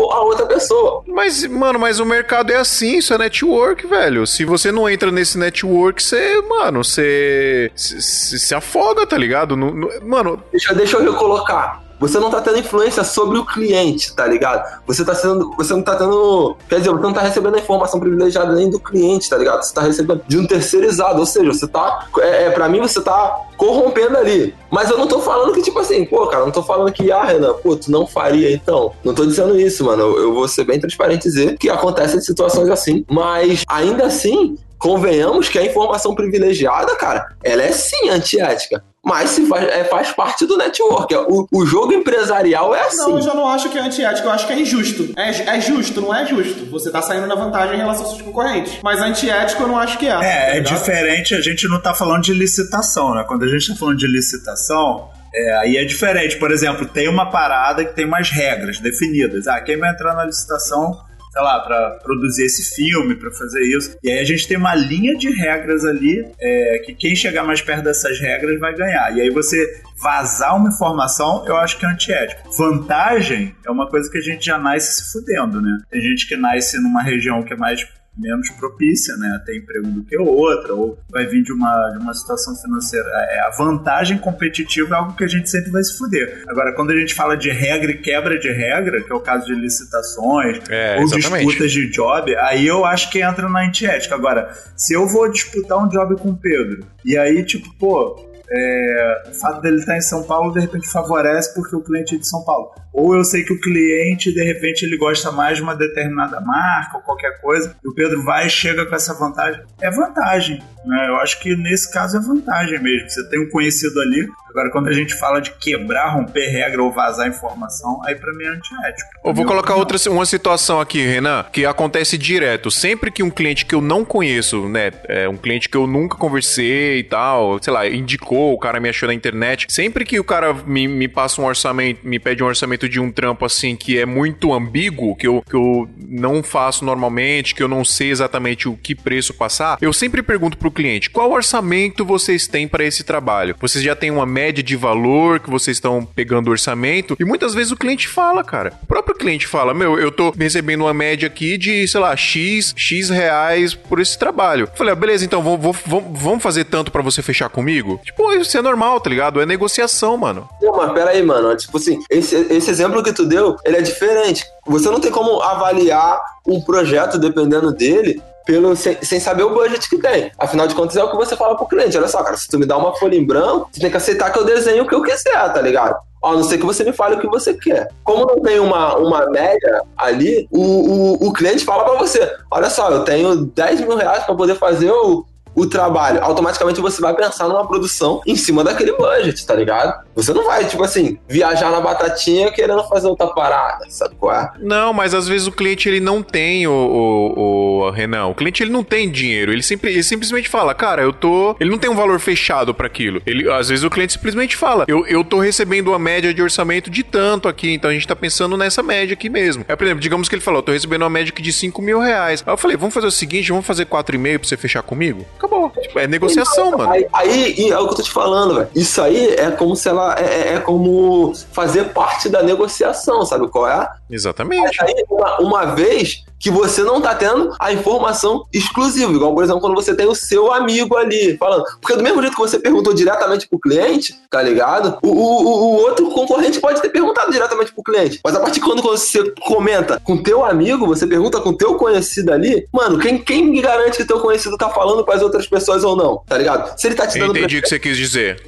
o- a outra pessoa. Mas, mano, mas o mercado é assim, isso é network, velho. Se você não entra nesse network, você, mano, você. você se afoga, tá ligado? No- no- mano, Deixa, deixa eu recolocar. você não tá tendo influência sobre o cliente, tá ligado? Você tá sendo. Você não tá tendo. Quer dizer, você não tá recebendo a informação privilegiada nem do cliente, tá ligado? Você tá recebendo de um terceirizado. Ou seja, você tá. É, é, pra mim, você tá corrompendo ali. Mas eu não tô falando que, tipo assim, pô, cara, não tô falando que, ah, Renan, pô, tu não faria então. Não tô dizendo isso, mano. Eu, eu vou ser bem transparente e dizer que acontecem situações assim. Mas ainda assim, convenhamos que a informação privilegiada, cara, ela é sim antiética. Mas se faz, é, faz parte do network. O, o jogo empresarial é assim. Não, eu já não acho que é antiético, eu acho que é injusto. É, é justo, não é justo. Você tá saindo na vantagem em relação aos seus concorrentes. Mas antiético eu não acho que é. É, tá é diferente, a gente não tá falando de licitação, né? Quando a gente tá falando de licitação, é, aí é diferente. Por exemplo, tem uma parada que tem umas regras definidas. Ah, quem vai entrar na licitação, sei lá, pra produzir esse filme, pra fazer isso. E aí a gente tem uma linha de regras ali, é, que quem chegar mais perto dessas regras vai ganhar. E aí você vazar uma informação, eu acho que é antiético. Vantagem é uma coisa que a gente já nasce se fudendo, né? Tem gente que nasce numa região que é mais menos propícia, né, a ter emprego do que outra, ou vai vir de uma, de uma situação financeira. É, a vantagem competitiva é algo que a gente sempre vai se fuder. Agora, quando a gente fala de regra e quebra de regra, que é o caso de licitações É, ou exatamente. disputas de job, aí eu acho que entra na antiética. Agora, se eu vou disputar um job com o Pedro, e aí, tipo, pô, é, o fato dele estar em São Paulo de repente favorece porque o cliente é de São Paulo. Ou eu sei que o cliente, de repente, ele gosta mais de uma determinada marca ou qualquer coisa, e o Pedro vai e chega com essa vantagem. É vantagem. Né? Eu acho que nesse caso é vantagem mesmo. Você tem um conhecido ali. Agora, quando a gente fala de quebrar, romper regra ou vazar informação, aí pra mim é antiético. Eu vou colocar opinião. outra uma situação aqui, Renan, que acontece direto. Sempre que um cliente que eu não conheço, né, é um cliente que eu nunca conversei e tal, sei lá, indicou, o cara me achou na internet. Sempre que o cara me, me passa um orçamento, me pede um orçamento de um trampo assim que é muito ambíguo, que eu, que eu não faço normalmente, que eu não sei exatamente o que preço passar, eu sempre pergunto pro cliente: qual orçamento vocês têm para esse trabalho? Vocês já têm uma média de valor que vocês estão pegando orçamento? E muitas vezes o cliente fala, cara. O próprio cliente fala: Meu, eu tô recebendo uma média aqui de, sei lá, X, X reais por esse trabalho. Eu falei: ah, beleza, então vamos fazer tanto para você fechar comigo? Tipo, isso é normal, tá ligado? É negociação, mano. Não, mas peraí, mano. Tipo assim, esse, esse exemplo que tu deu, ele é diferente. Você não tem como avaliar um projeto, dependendo dele, pelo, sem, sem saber o budget que tem. Afinal de contas, é o que você fala pro cliente. Olha só, cara, se tu me dá uma folha em branco, você tem que aceitar que eu desenho o que eu quiser, tá ligado? A não ser que você me fale o que você quer. Como não tem uma, uma média ali, o, o, o cliente fala pra você: olha só, eu tenho 10 mil reais pra poder fazer o, o trabalho. Automaticamente você vai pensar numa produção em cima daquele budget, tá ligado? Você não vai, tipo assim, viajar na batatinha querendo fazer outra parada, sabe qual é? Não, mas às vezes o cliente ele não tem o, o, o Renan. O cliente ele não tem dinheiro. Ele, sempre, ele simplesmente fala, cara, eu tô. Ele não tem um valor fechado pra aquilo. Ele, às vezes o cliente simplesmente fala, eu, eu tô recebendo uma média de orçamento de tanto aqui, então a gente tá pensando nessa média aqui mesmo. É, por exemplo, digamos que ele falou, eu tô recebendo uma média aqui de 5 mil reais. Aí eu falei, vamos fazer o seguinte, vamos fazer 4,5 pra você fechar comigo? Acabou. Tipo, é negociação, mano. Aí, aí é o que eu tô te falando, velho. Isso aí é como se ela. É, é- é como fazer parte da negociação, sabe qual é? Exatamente. Aí, uma, uma vez que você não tá tendo a informação exclusiva, igual, por exemplo, quando você tem o seu amigo ali falando. Porque do mesmo jeito que você perguntou diretamente pro cliente, tá ligado? O, o, o- outro concorrente pode ter perguntado diretamente pro cliente. Mas a partir de quando você comenta com teu amigo, você pergunta com teu conhecido ali, mano, quem, quem garante que teu conhecido tá falando para as outras pessoas ou não? Tá ligado? Se ele tá te Eu dando. entendi o que você quis dizer.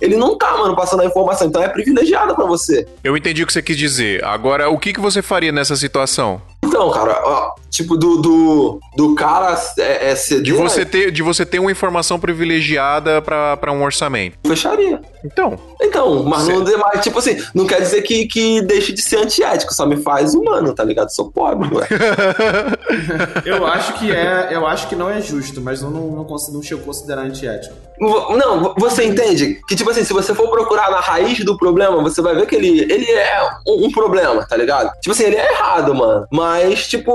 Ele não tá, mano, passando a informação, então é privilegiado pra você. Eu entendi o que você quis dizer. Agora, o que, que você faria nessa situação? Então, cara, ó, tipo, do, do, do cara é, é ceder, De você ter, de você ter uma informação privilegiada pra pra um orçamento. fecharia. Então, Então, mas não mas, tipo assim, não quer dizer que, que deixe de ser antiético, só me faz humano, tá ligado? Sou pobre, ué. Eu acho que é. Eu acho que não é justo, mas eu não, não, consigo, não chego a considerar antiético. Não, você entende que, tipo assim, se você for procurar na raiz do problema, você vai ver que ele, ele é um, um problema, tá ligado? Tipo assim, ele é errado, mano. Mas, tipo,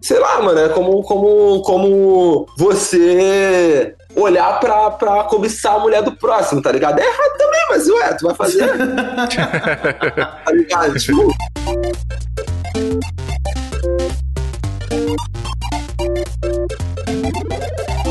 sei lá, mano, é como, como, como você olhar pra, pra cobiçar a mulher do próximo, tá ligado? É errado também, mas ué, tu vai fazer. tá ligado? Tipo,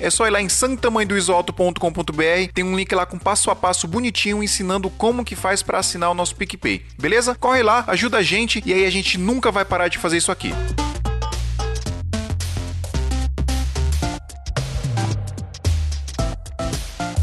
é só ir lá em santamanhodoisoalto.com.br. Tem um link lá com passo a passo bonitinho ensinando como que faz pra assinar o nosso PicPay. Beleza? Corre lá, ajuda a gente e aí a gente nunca vai parar de fazer isso aqui.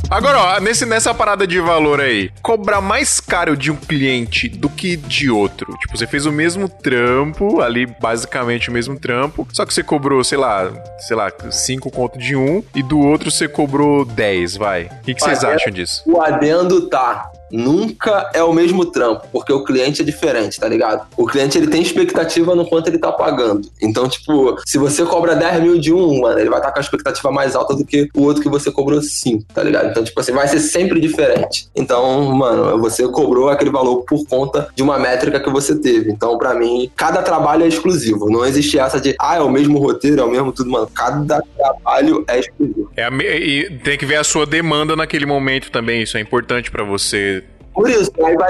Agora, ó, nesse, nessa parada de valor aí, cobrar mais caro de um cliente do que de outro. Tipo, você fez o mesmo trampo, ali, basicamente o mesmo trampo, só que você cobrou, sei lá, sei lá, 5 conto de um, e do outro você cobrou 10, vai. O que, que vocês acham disso? O adendo tá. Nunca é o mesmo trampo, porque o cliente é diferente, tá ligado? O cliente ele tem expectativa no quanto ele tá pagando. Então, tipo, se você cobra 10 mil de um, mano, ele vai estar com a expectativa mais alta do que o outro que você cobrou 5, tá ligado? Então, tipo assim, vai ser sempre diferente. Então, mano, você cobrou aquele valor por conta de uma métrica que você teve. Então, pra mim, cada trabalho é exclusivo. Não existe essa de, ah, é o mesmo roteiro, é o mesmo tudo, mano. Cada trabalho é exclusivo. É me- e tem que ver a sua demanda naquele momento também, isso é importante pra você. Por isso, aí vai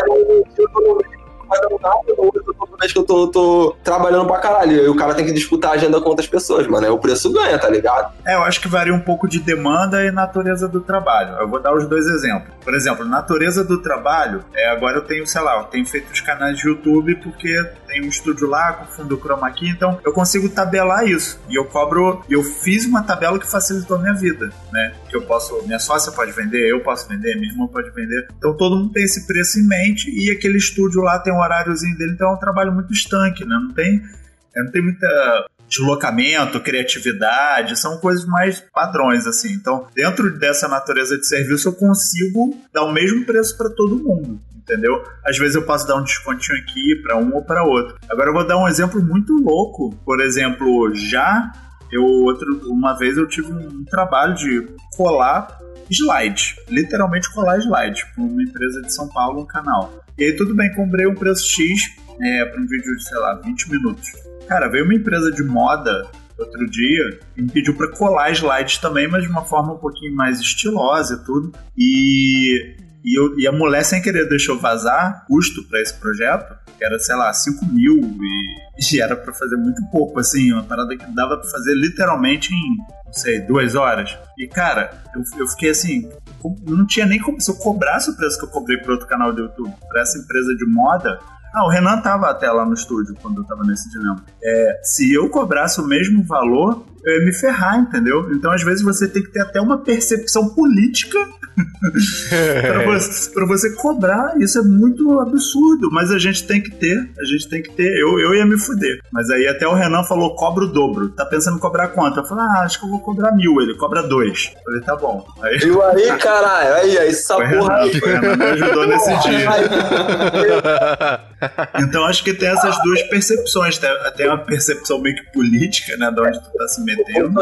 dando nada, que eu tô, tô trabalhando pra caralho. E o cara tem que disputar a agenda com outras pessoas, mano. Aí o preço ganha, tá ligado? É, eu acho que varia um pouco de demanda e natureza do trabalho. Eu vou dar os dois exemplos. Por exemplo, natureza do trabalho, é, agora eu tenho, sei lá, eu tenho feito os canais de YouTube porque tem um estúdio lá com fundo chroma key, então eu consigo tabelar isso. E eu cobro, eu fiz uma tabela que facilitou a minha vida, né? Que eu posso, minha sócia pode vender, eu posso vender, minha irmã pode vender. Então todo mundo tem esse preço em mente e aquele estúdio lá tem um horáriozinho dele, então é um trabalho muito estanque, né? Não tem, é, não tem muita deslocamento, criatividade, são coisas mais padrões, assim. Então, dentro dessa natureza de serviço, eu consigo dar o mesmo preço para todo mundo, entendeu? Às vezes eu posso dar um descontinho aqui para um ou para outro. Agora eu vou dar um exemplo muito louco. Por exemplo, já eu outro, uma vez eu tive um trabalho de colar slide, literalmente colar slide, para uma empresa de São Paulo, um canal. E aí tudo bem, comprei um preço X é, para um vídeo de, sei lá, 20 minutos. Cara, veio uma empresa de moda outro dia e me pediu para colar slides também, mas de uma forma um pouquinho mais estilosa e tudo. E, e, eu- e a mulher, sem querer, deixou vazar custo para esse projeto, que era, sei lá, 5 mil e, e era para fazer muito pouco, assim, uma parada que dava para fazer literalmente em, não sei, duas horas. E, cara, eu, eu fiquei assim, com- não tinha nem como, se eu cobrasse o preço que eu cobrei para outro canal do YouTube, para essa empresa de moda, ah, o Renan tava até lá no estúdio quando eu tava nesse dilema. É, se eu cobrasse o mesmo valor, ia me ferrar, entendeu? Então, às vezes, você tem que ter até uma percepção política pra, você, você cobrar. Isso é muito absurdo, mas a gente tem que ter, a gente tem que ter. Eu, eu ia me fuder. Mas aí até o Renan falou: cobra o dobro. Tá pensando em cobrar quanto? Eu falei: ah, acho que eu vou cobrar mil. Ele cobra dois. Eu falei: tá bom. Aí. Viu aí, caralho? Aí, aí, essa Foi porra Renan, aí. foi o Renan me ajudou nesse dia. Então acho que tem essas duas percepções. Tem, tem uma percepção meio que política, né? De onde tu tá se metendo. Ô,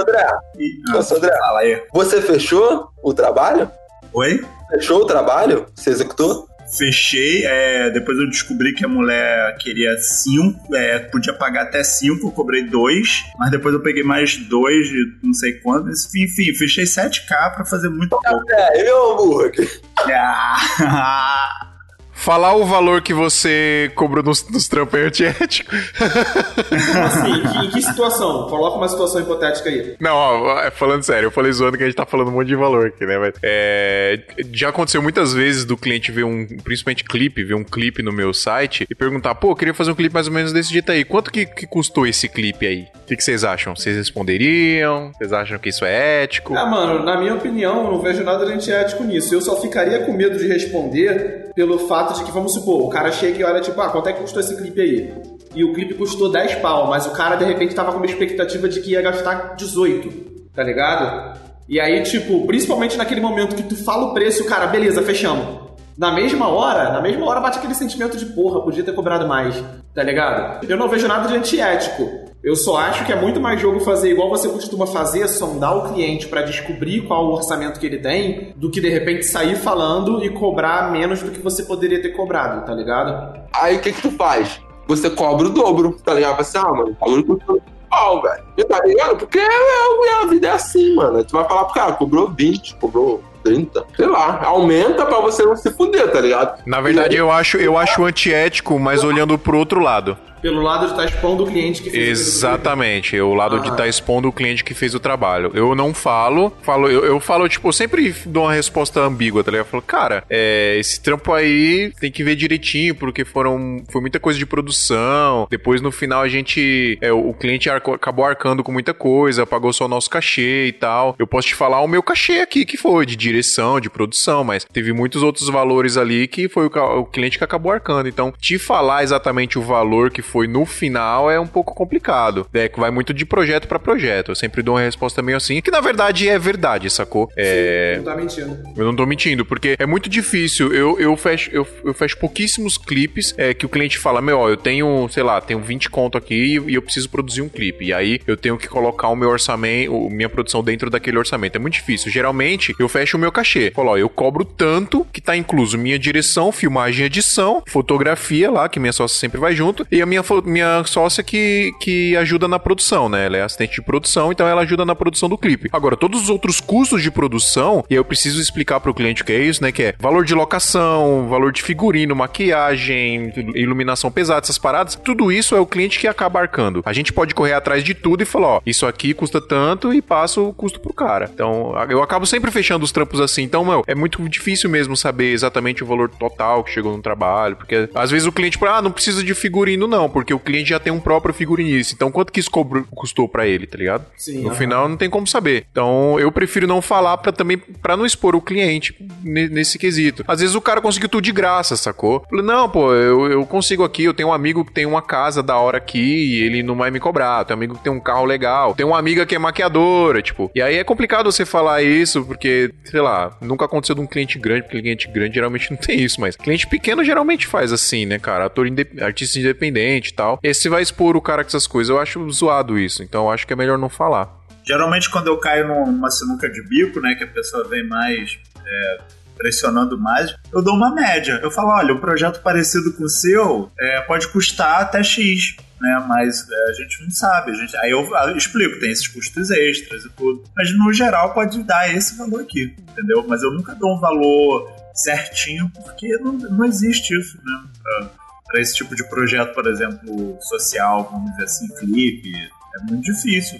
E, Ô, André. fala aí. você fechou o trabalho? Oi? Fechou o trabalho? Você executou? Fechei, é, depois eu descobri que a mulher queria cinco, é, podia pagar até cinco, eu cobrei dois, mas depois eu peguei mais dois de não sei quanto. Enfim, fechei 7k pra fazer muito pouco. É, e meu hambúrguer? Ah, Falar o valor que você cobrou nos, nos trampos é antiético. Como assim? Em que situação? Coloca uma situação hipotética aí. Não, ó, é, falando sério, eu falei zoando que a gente tá falando um monte de valor aqui, né? Mas, é, já aconteceu muitas vezes do cliente ver um, principalmente clipe, ver um clipe no meu site e perguntar, pô, eu queria fazer um clipe mais ou menos desse jeito aí. Quanto que, que custou esse clipe aí? O que, que vocês acham? Vocês responderiam? Vocês acham que isso é ético? Ah, mano, na minha opinião, eu não vejo nada de antiético nisso. Eu só ficaria com medo de responder pelo fato que, vamos supor, o cara chega e olha, tipo, ah, quanto é que custou esse clipe aí? E o clipe custou 10 pau, mas o cara, de repente, tava com uma expectativa de que ia gastar 18, tá ligado? E aí, tipo, principalmente naquele momento que tu fala o preço o cara, beleza, fechamos. Na mesma hora, na mesma hora bate aquele sentimento de porra, podia ter cobrado mais, tá ligado? Eu não vejo nada de antiético. Eu só acho que é muito mais jogo fazer igual você costuma fazer, sondar o cliente pra descobrir qual o orçamento que ele tem, do que de repente sair falando e cobrar menos do que você poderia ter cobrado, tá ligado? Aí o que que tu faz? Você cobra o dobro, tá ligado? Você, ah, mano, o bagulho custa pau, velho. E Tá ligado? Porque é, é- a vida é assim, mano. Tu vai falar pro cara, cobrou 20, cobrou 30, sei lá. Aumenta pra você não se fuder, tá ligado? Na verdade, eu acho, eu acho antiético, mas olhando pro outro lado. Pelo lado de estar expondo o cliente que fez Exatamente, o lado de Ah. estar expondo o cliente que fez o trabalho. Eu não falo, falo eu, eu falo, tipo, eu sempre dou uma resposta ambígua, tá ligado? Eu falo, cara, é, esse trampo aí tem que ver direitinho, porque foram, foi muita coisa de produção. Depois, no final, a gente, é, o cliente arco- acabou arcando com muita coisa, pagou só o nosso cachê e tal. Eu posso te falar o meu cachê aqui, que foi de direção, de produção, mas teve muitos outros valores ali que foi o, o cliente que acabou arcando. Então, te falar exatamente o valor que foi no final é um pouco complicado. É que vai muito de projeto pra projeto. Eu sempre dou uma resposta meio assim, que na verdade é verdade, sacou? É. Não tá mentindo. Eu não tô mentindo, porque é muito difícil. Eu, eu, fecho, eu, eu fecho pouquíssimos clipes é, que o cliente fala: Meu, ó, eu tenho, sei lá, tenho 20 conto aqui e, eu preciso produzir um clipe. E aí eu tenho que colocar o meu orçamento, o- minha produção dentro daquele orçamento. É muito difícil. Geralmente eu fecho o meu cachê. Falo, ó, eu cobro tanto que tá incluso minha direção, filmagem, edição, fotografia lá, que minha sócia sempre vai junto, e a minha, minha sócia que, que ajuda na produção, né? Ela é assistente de produção, então ela ajuda na produção do clipe. Agora, todos os outros custos de produção, e eu preciso explicar pro cliente o que é isso, né? Que é valor de locação, valor de figurino, maquiagem, iluminação pesada, essas paradas, tudo isso é o cliente que acaba arcando. A gente pode correr atrás de tudo e falar, ó, isso aqui custa tanto e passa o custo pro cara. Então, eu acabo sempre fechando os trampos assim. Então, meu, é muito difícil mesmo saber exatamente o valor total que chegou no trabalho, porque às vezes o cliente ah, não precisa de figurino não, porque o cliente já tem um próprio figurinista. Então, quanto que isso cobrou- custou pra ele, tá ligado? Sim, no aham. final não tem como saber. Então, eu prefiro não falar para também para não expor o cliente ne- nesse quesito. Às vezes o cara conseguiu tudo de graça, sacou? Falei, não, pô, eu, eu consigo aqui, eu tenho um amigo que tem uma casa da hora aqui e ele não vai me cobrar. Tem um amigo que tem um carro legal. Tem uma amiga que é maquiadora, tipo. E aí é complicado você falar isso, porque, sei lá, nunca aconteceu de um cliente grande, porque cliente grande geralmente não tem isso, mas cliente pequeno geralmente faz assim, né, cara? Ator artista independente e tal. E você vai expor o cara com essas coisas. Eu acho zoado isso, então eu acho que é melhor não falar. Geralmente, quando eu caio numa sinuca de bico, né, que a pessoa vem mais é, pressionando mais, eu dou uma média. Eu falo, olha, um projeto parecido com o seu é, pode custar até X, né, mas é, a gente não sabe. A gente, aí eu, eu explico, tem esses custos extras e tudo. Mas no geral pode dar esse valor aqui, entendeu? Mas eu nunca dou um valor certinho, porque não, não existe isso, né? Pra, pra esse tipo de projeto, por exemplo, social, vamos dizer assim, clipe, é muito difícil.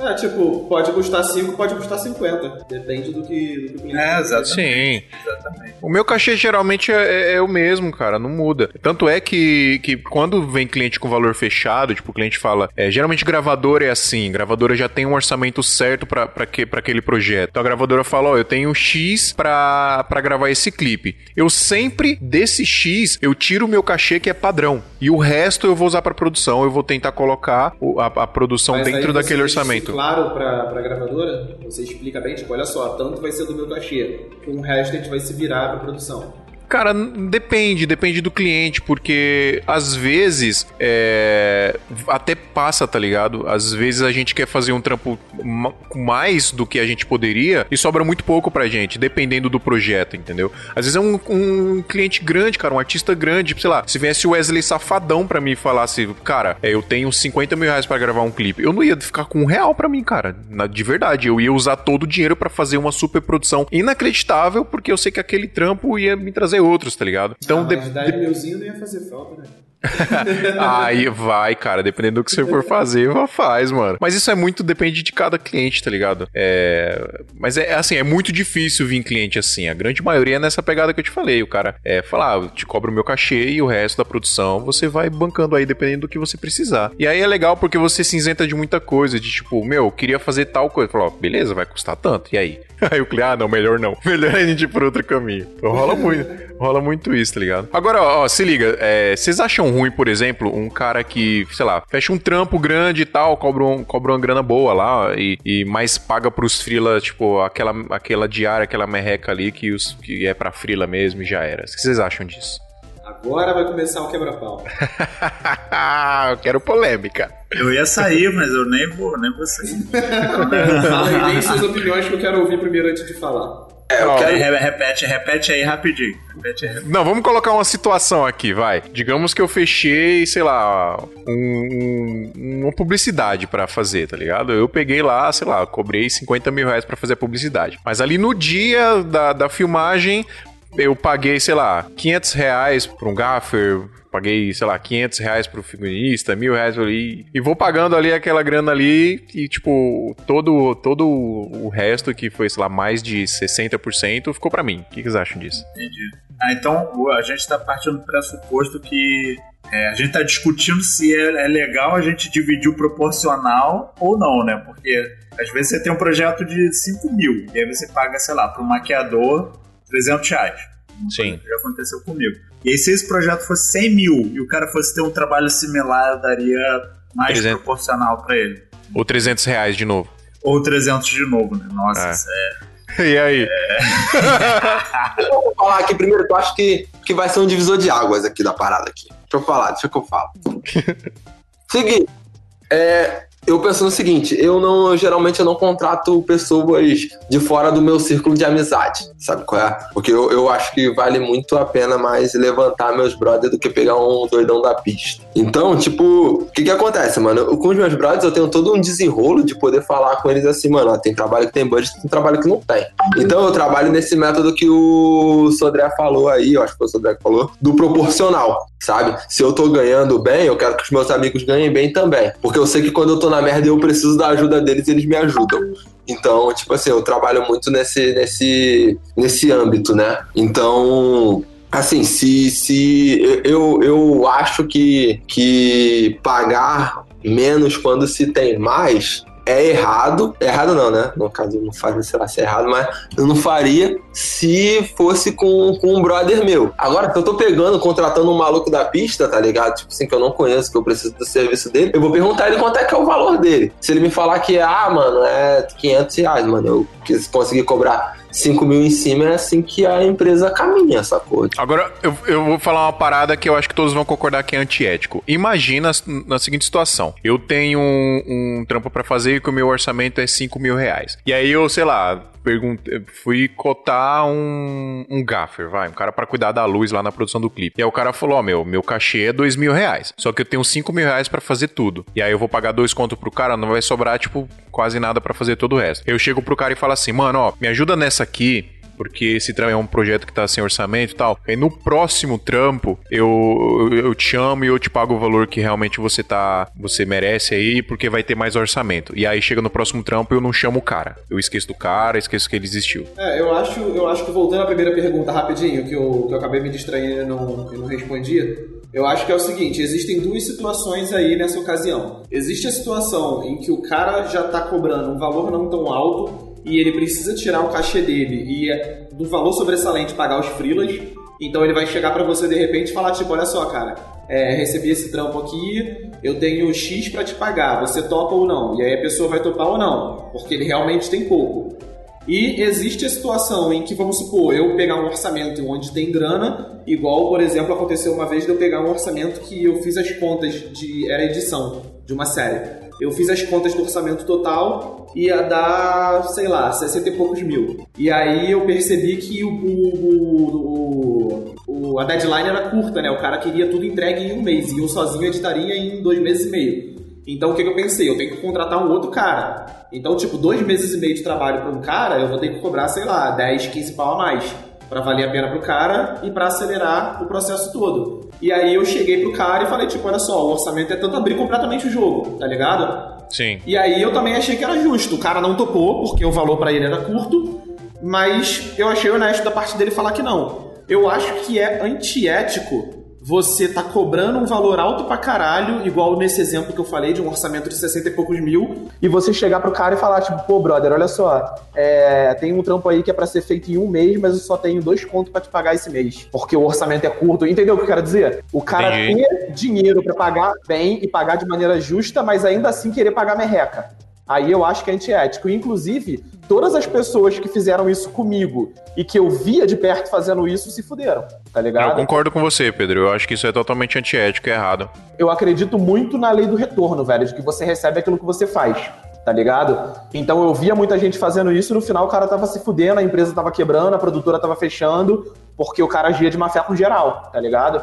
É, tipo, pode custar 5, pode custar 50. Depende do que, do que o cliente É, exatamente. Sim. Exatamente. O meu cachê geralmente é, é- é o mesmo, cara, não muda. Tanto é que, que quando vem cliente com valor fechado, tipo, o cliente fala, é, geralmente gravadora é assim, gravadora já tem um orçamento certo pra aquele projeto. Então a gravadora fala, ó, eu tenho X pra, pra gravar esse clipe. Eu sempre, desse X, eu tiro o meu cachê que é padrão. E o resto eu vou usar pra produção, eu vou tentar colocar a, a produção Mas dentro daquele deixa Claro, pra, pra gravadora, você explica bem, tipo, olha só, tanto vai ser do meu cachê, com o resto a gente vai se virar pra produção. Cara, depende, depende do cliente, porque às vezes é, até passa, tá ligado? Às vezes a gente quer fazer um trampo mais do que a gente poderia e sobra muito pouco pra gente, dependendo do projeto, entendeu? Às vezes é um, um cliente grande, cara, um artista grande, sei lá, se viesse o Wesley Safadão pra mim e falasse, cara, é, eu tenho 50 mil reais pra gravar um clipe, eu não ia ficar com um real pra mim, cara, na- de verdade, eu ia usar todo o dinheiro pra fazer uma super produção inacreditável, porque eu sei que aquele trampo ia me trazer outros, tá ligado? Então, ah, de- mas 10 milzinho não ia fazer falta, né? Aí vai, cara, dependendo do que você for fazer, faz, mano. Mas isso é muito, depende de cada cliente, tá ligado? É. Mas é assim, é muito difícil vir cliente assim. A grande maioria é nessa pegada que eu te falei. O cara é falar, ah, te cobro o meu cachê e o resto da produção você vai bancando aí, dependendo do que você precisar. E aí é legal porque você se isenta de muita coisa, de tipo, meu, eu queria fazer tal coisa. Falou, ó, beleza, vai custar tanto. E aí? Aí o cliente, ah, não, melhor não. Melhor a gente ir por outro caminho. Então rola muito, rola muito isso, tá ligado? Agora, ó, se liga, é, vocês acham ruim, por exemplo, um cara que, sei lá, fecha um trampo grande e tal, cobra, um, cobra uma grana boa lá e, e mais paga pros frila, tipo, aquela, aquela diária, aquela merreca ali que, os, que é pra frila mesmo e já era. O que vocês acham disso? Agora vai começar o quebra-pau. eu quero polêmica. Eu ia sair, mas eu nem vou, nem vou sair. Fala aí, nem suas opiniões que eu quero ouvir primeiro antes de falar. É, eu quero. Re- Repete, repete aí rapidinho. Repete aí. Não, vamos colocar uma situação aqui, vai. Digamos que eu fechei, sei lá, um- um- uma publicidade pra fazer, tá ligado? Eu peguei lá, sei lá, cobrei 50 mil reais pra fazer a publicidade. Mas ali no dia da, da filmagem, eu paguei, sei lá, 500 reais pra um gaffer, paguei, sei lá, 500 reais pro figurinista, mil reais ali, e vou pagando ali aquela grana ali, e tipo, todo, todo o resto, que foi, sei lá, mais de 60%, ficou pra mim. O que que vocês acham disso? Entendi. Ah, então a gente está partindo do pressuposto que é, a gente está discutindo se é, é legal a gente dividir o proporcional ou não, né? Porque às vezes você tem um projeto de 5 mil e aí você paga, sei lá, para um maquiador 300 reais. Sim. Já aconteceu comigo. E aí, se esse projeto fosse 100 mil e o cara fosse ter um trabalho similar, eu daria mais 300. proporcional para ele. Ou 300 reais de novo. Ou 300 de novo, né? Nossa, É. isso é. E aí? Eu vou falar aqui primeiro que eu acho que, que vai ser um divisor de águas aqui da parada aqui. Deixa eu falar, deixa que eu falo. Seguinte, é, eu penso no seguinte, eu não, eu, geralmente eu não contrato pessoas de fora do meu círculo de amizade, sabe qual é? Porque eu, eu acho que vale muito a pena mais levantar meus brothers do que pegar um doidão da pista. Então, tipo, o que que acontece, mano? Eu, com os meus brothers eu tenho todo um desenrolo de poder falar com eles assim, mano, ó, tem trabalho que tem budget, tem trabalho que não tem. Então eu trabalho nesse método que o Sodré falou aí, eu acho que foi o Sodré que falou, do proporcional, sabe? Se eu tô ganhando bem, eu quero que os meus amigos ganhem bem também. Porque eu sei que quando eu tô na merda eu preciso da ajuda deles, eles me ajudam. Então, tipo assim, eu trabalho muito nesse, nesse, nesse âmbito, né? Então, assim, se, se eu, eu acho que, que pagar menos quando se tem mais é errado. É errado não, né? No caso, não faz, sei lá, se é errado, mas eu não faria se fosse com, com um brother meu. Agora, se eu tô pegando, contratando um maluco da pista, tá ligado? Tipo assim, que eu não conheço, que eu preciso do serviço dele, eu vou perguntar ele quanto é que é o valor dele. Se ele me falar que é, ah, mano, é 500 reais, mano, eu conseguir cobrar 5 mil em cima, é assim que a empresa caminha, sacou? Agora, eu, eu vou falar uma parada que eu acho que todos vão concordar que é antiético. Imagina na seguinte situação: eu tenho um, um trampo pra fazer e que o meu orçamento é 5 mil reais. E aí eu, sei lá, perguntei, fui cotar um, um gaffer, vai, um cara pra cuidar da luz lá na produção do clipe. E aí o cara falou: Ó, meu, meu cachê é 2 mil reais. Só que eu tenho 5 mil reais pra fazer tudo. E aí eu vou pagar dois contos pro cara, não vai sobrar, tipo, quase nada pra fazer todo o resto. Eu chego pro cara e falo assim: mano, ó, me ajuda nessa aqui porque esse trampo é um projeto que tá sem orçamento e tal. Aí no próximo trampo, eu, eu, te chamo e eu te pago o valor que realmente você tá. Você merece aí, porque vai ter mais orçamento. E aí chega no próximo trampo eu não chamo o cara. Eu esqueço do cara, esqueço que ele existiu. É, eu acho, eu acho que voltando à primeira pergunta rapidinho, que eu, que eu acabei me distraindo e não, e não respondi, eu acho que é o seguinte, existem duas situações aí nessa ocasião. Existe a situação em que o cara já tá cobrando um valor não tão alto e ele precisa tirar o cachê dele e é do valor sobressalente pagar os freelas, então ele vai chegar pra você de repente e falar tipo, olha só, cara, é, recebi esse trampo aqui, eu tenho X pra te pagar, você topa ou não? E aí a pessoa vai topar ou não, porque ele realmente tem pouco. E existe a situação em que, vamos supor, eu pegar um orçamento onde tem grana, igual, por exemplo, aconteceu uma vez de eu pegar um orçamento que eu fiz as contas de. era edição de uma série. Eu fiz as contas do orçamento total ia dar, sei lá, 60 e poucos mil. E aí eu percebi que o, o, o- a deadline era curta, né? O cara queria tudo entregue em um mês e eu sozinho editaria em dois meses e meio. Então o que, que eu pensei? Eu tenho que contratar um outro cara. Então, tipo, dois meses e meio de trabalho para um cara, eu vou ter que cobrar, sei lá, 10, 15 pau a mais. Pra valer a pena pro cara e pra acelerar o processo todo. E aí eu cheguei pro cara e falei, tipo, olha só, o orçamento é tanto abrir completamente o jogo, tá ligado? Sim. E aí eu também achei que era justo. O cara não topou, porque o valor pra ele era curto, mas eu achei honesto da parte dele falar que não. Eu acho que é antiético você tá cobrando um valor alto pra caralho, igual nesse exemplo que eu falei, de um orçamento de 60 e poucos mil, e você chegar pro cara e falar, tipo, pô, brother, olha só, é, tem um trampo aí que é pra ser feito em um mês, mas eu só tenho dois contos pra te pagar esse mês, porque o orçamento é curto. Entendeu o que eu quero dizer? O cara Entendi. ter dinheiro pra pagar bem e pagar de maneira justa, mas ainda assim querer pagar merreca. Aí eu acho que é antiético. Inclusive, todas as pessoas que fizeram isso comigo e que eu via de perto fazendo isso se fuderam, tá ligado? Eu concordo com você, Pedro. Eu acho que isso é totalmente antiético e errado. eu acredito muito na lei do retorno, velho, de que você recebe aquilo que você faz, tá ligado? Então eu via muita gente fazendo isso e no final o cara tava se fudendo, a empresa tava quebrando, a produtora tava fechando, porque o cara agia de má fé com geral, tá ligado?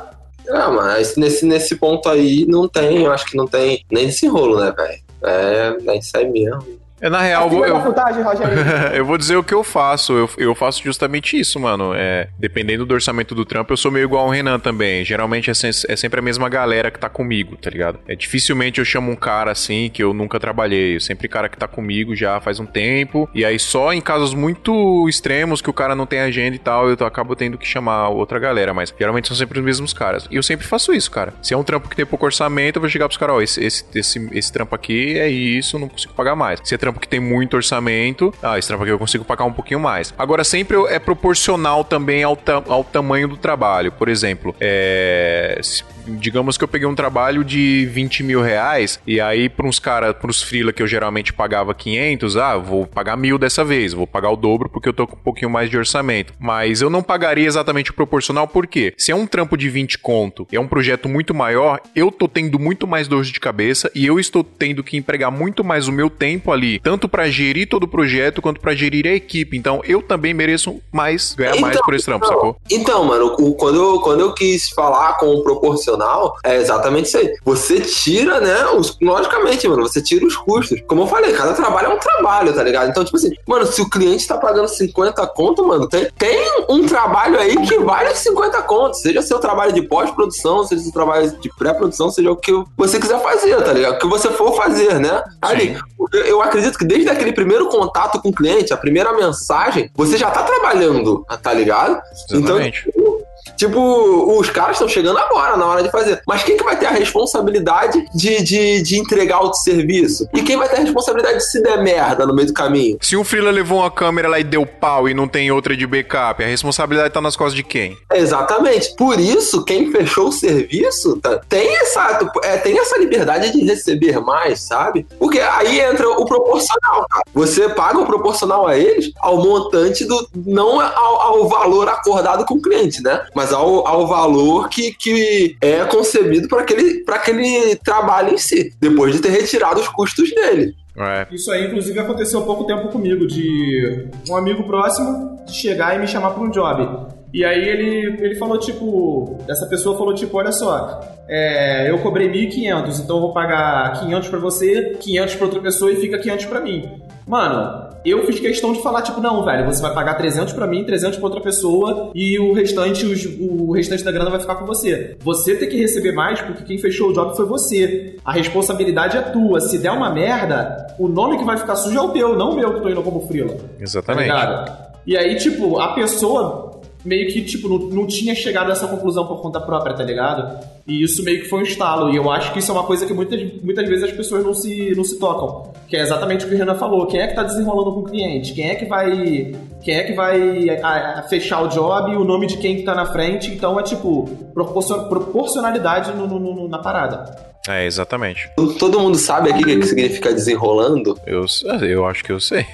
Ah, mas nesse, nesse ponto aí não tem, eu acho que não tem nem desenrolo, né, velho? É, é isso aí mesmo. É, na real, Acima eu, vantagem, eu vou dizer o que eu faço. Eu, eu faço justamente isso, mano. É, dependendo do orçamento do trampo, eu sou meio igual ao Renan também. Geralmente é, sen- é sempre a mesma galera que tá comigo, tá ligado? É dificilmente eu chamo um cara assim que eu nunca trabalhei. Sempre cara que tá comigo já faz um tempo. E aí só em casos muito extremos que o cara não tem agenda e tal, eu acabo tendo que chamar outra galera. Mas geralmente são sempre os mesmos caras. E eu sempre faço isso, cara. Se é um trampo que tem pouco orçamento, eu vou chegar pros caras, ó, esse, esse, esse, esse trampo aqui é isso, não consigo pagar mais. Se é trampo que tem muito orçamento, ah, esse trampo aqui eu consigo pagar um pouquinho mais. Agora, sempre é proporcional também ao, ta- ao tamanho do trabalho. Por exemplo, é, digamos que eu peguei um trabalho de 20 mil reais, e aí para uns caras, para os freela que eu geralmente pagava 500, ah, vou pagar mil dessa vez, vou pagar o dobro porque eu tô com um pouquinho mais de orçamento. Mas eu não pagaria exatamente o proporcional, por quê? Se é um trampo de 20 conto, é um projeto muito maior, eu tô tendo muito mais dor de cabeça e eu estou tendo que empregar muito mais o meu tempo ali, tanto para gerir todo o projeto quanto para gerir a equipe. Então eu também mereço mais, ganhar mais Então, por esse trampo, então, sacou? Então, mano, quando, eu, quando eu quis falar com o proporcional, é exatamente isso aí. Você tira, né? Os, logicamente, mano, você tira os custos. Como eu falei, cada trabalho é um trabalho, tá ligado? Então, tipo assim, mano, se o cliente tá pagando 50 conto, mano, tem, tem um trabalho aí que vale 50 conto. Seja seu trabalho de pós-produção, seja seu trabalho de pré-produção, seja o que você quiser fazer, tá ligado? O que você for fazer, né? Ali, eu, eu acredito que desde aquele primeiro contato com o cliente, a primeira mensagem, você já tá trabalhando, tá ligado? Exatamente. Então, tipo, os caras estão chegando agora na hora de fazer. Mas quem que vai ter a responsabilidade de, de, de entregar o serviço? E quem vai ter a responsabilidade de se der merda no meio do caminho? Se um freela levou uma câmera lá e deu pau e não tem outra de backup, a responsabilidade tá nas costas de quem? Exatamente. Por isso, quem fechou o serviço tá, tem, essa, é, tem essa liberdade de receber mais, sabe? Porque aí entra o proporcional, cara. Você paga o proporcional a eles ao montante do. não ao, ao valor acordado com o cliente, né? Mas ao, ao valor que, que é concebido para aquele, pra aquele trabalho em si, depois de ter retirado os custos dele. É. Isso aí, inclusive, aconteceu há pouco tempo comigo, de um amigo próximo chegar e me chamar para um job. E aí ele, ele falou, tipo, essa pessoa falou, tipo, olha só, é, eu cobrei 1.500, então eu vou pagar 500 pra você, 500 pra outra pessoa e fica 500 pra mim. Mano, eu fiz questão de falar, tipo, não, velho, você vai pagar 300 pra mim, 300 pra outra pessoa e o restante, os- o restante da grana vai ficar com você. Você tem que receber mais porque quem fechou o job foi você. A responsabilidade é tua. Se der uma merda, o nome que vai ficar sujo é o teu, não o meu que tô indo como frila. Tá Exatamente. ligado? E aí, tipo, a pessoa meio que, tipo, não, não tinha chegado a essa conclusão por conta própria, tá ligado? E isso meio que foi um estalo. E eu acho que isso é uma coisa que muitas, muitas vezes as pessoas não se, não se tocam. Que é exatamente o que o Renan falou. Quem é que tá desenrolando com o cliente? Quem é que vai. Quem é que vai a- a fechar o job e o nome de quem que tá na frente? Então é tipo, proporcion- proporcionalidade no- no- no- na parada. É, exatamente. Todo mundo sabe aqui o que significa desenrolando? Eu, eu acho que eu sei.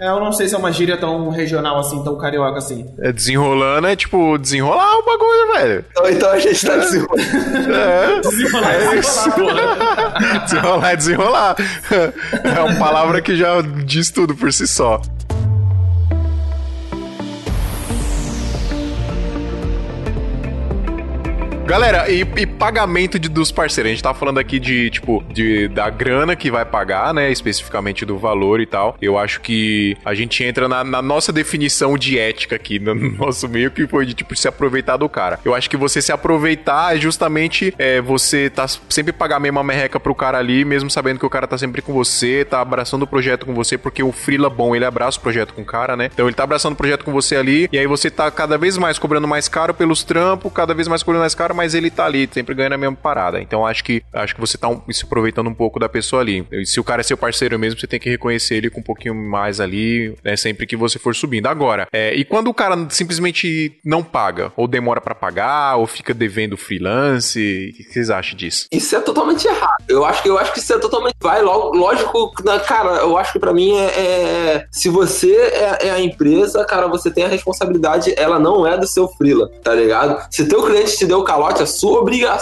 É, eu não sei se é uma gíria tão regional assim, tão carioca assim. É desenrolando é tipo desenrolar o bagulho, velho. Então, então a gente tá desenrolando. É. Desenrolar, É isso. desenrolar é desenrolar. É uma palavra que já diz tudo por si só. Galera, e, e pagamento de- dos parceiros? A gente tá falando aqui de, tipo, de, da grana que vai pagar, né? Especificamente do valor e tal. Eu acho que a gente entra na, na nossa definição de ética aqui, no nosso meio, que foi de, tipo, se aproveitar do cara. Eu acho que você se aproveitar é justamente é, você tá sempre pagar a mesma merreca pro cara ali, mesmo sabendo que o cara tá sempre com você, tá abraçando o projeto com você, porque o Freela bom, ele abraça o projeto com o cara, né? Então ele tá abraçando o projeto com você ali, e aí você tá cada vez mais cobrando mais caro pelos trampos, cada vez mais cobrando mais caro, mas ele tá ali, sempre sempre ganha na mesma parada. Então acho que acho que você tá um- se aproveitando um pouco da pessoa ali. E se o cara é seu parceiro mesmo, você tem que reconhecer ele com um pouquinho mais ali, né? Sempre que você for subindo. Agora, é, e quando o cara simplesmente não paga, ou demora pra pagar, ou fica devendo freelance, o que vocês acham disso? Isso é totalmente errado. Eu acho que eu acho que isso é totalmente. Vai logo, lógico, na- cara, eu acho que pra mim é. é- se você é, é a empresa, cara, você tem a responsabilidade, ela não é do seu freela, tá ligado? Se teu cliente te deu calote, a sua obrigação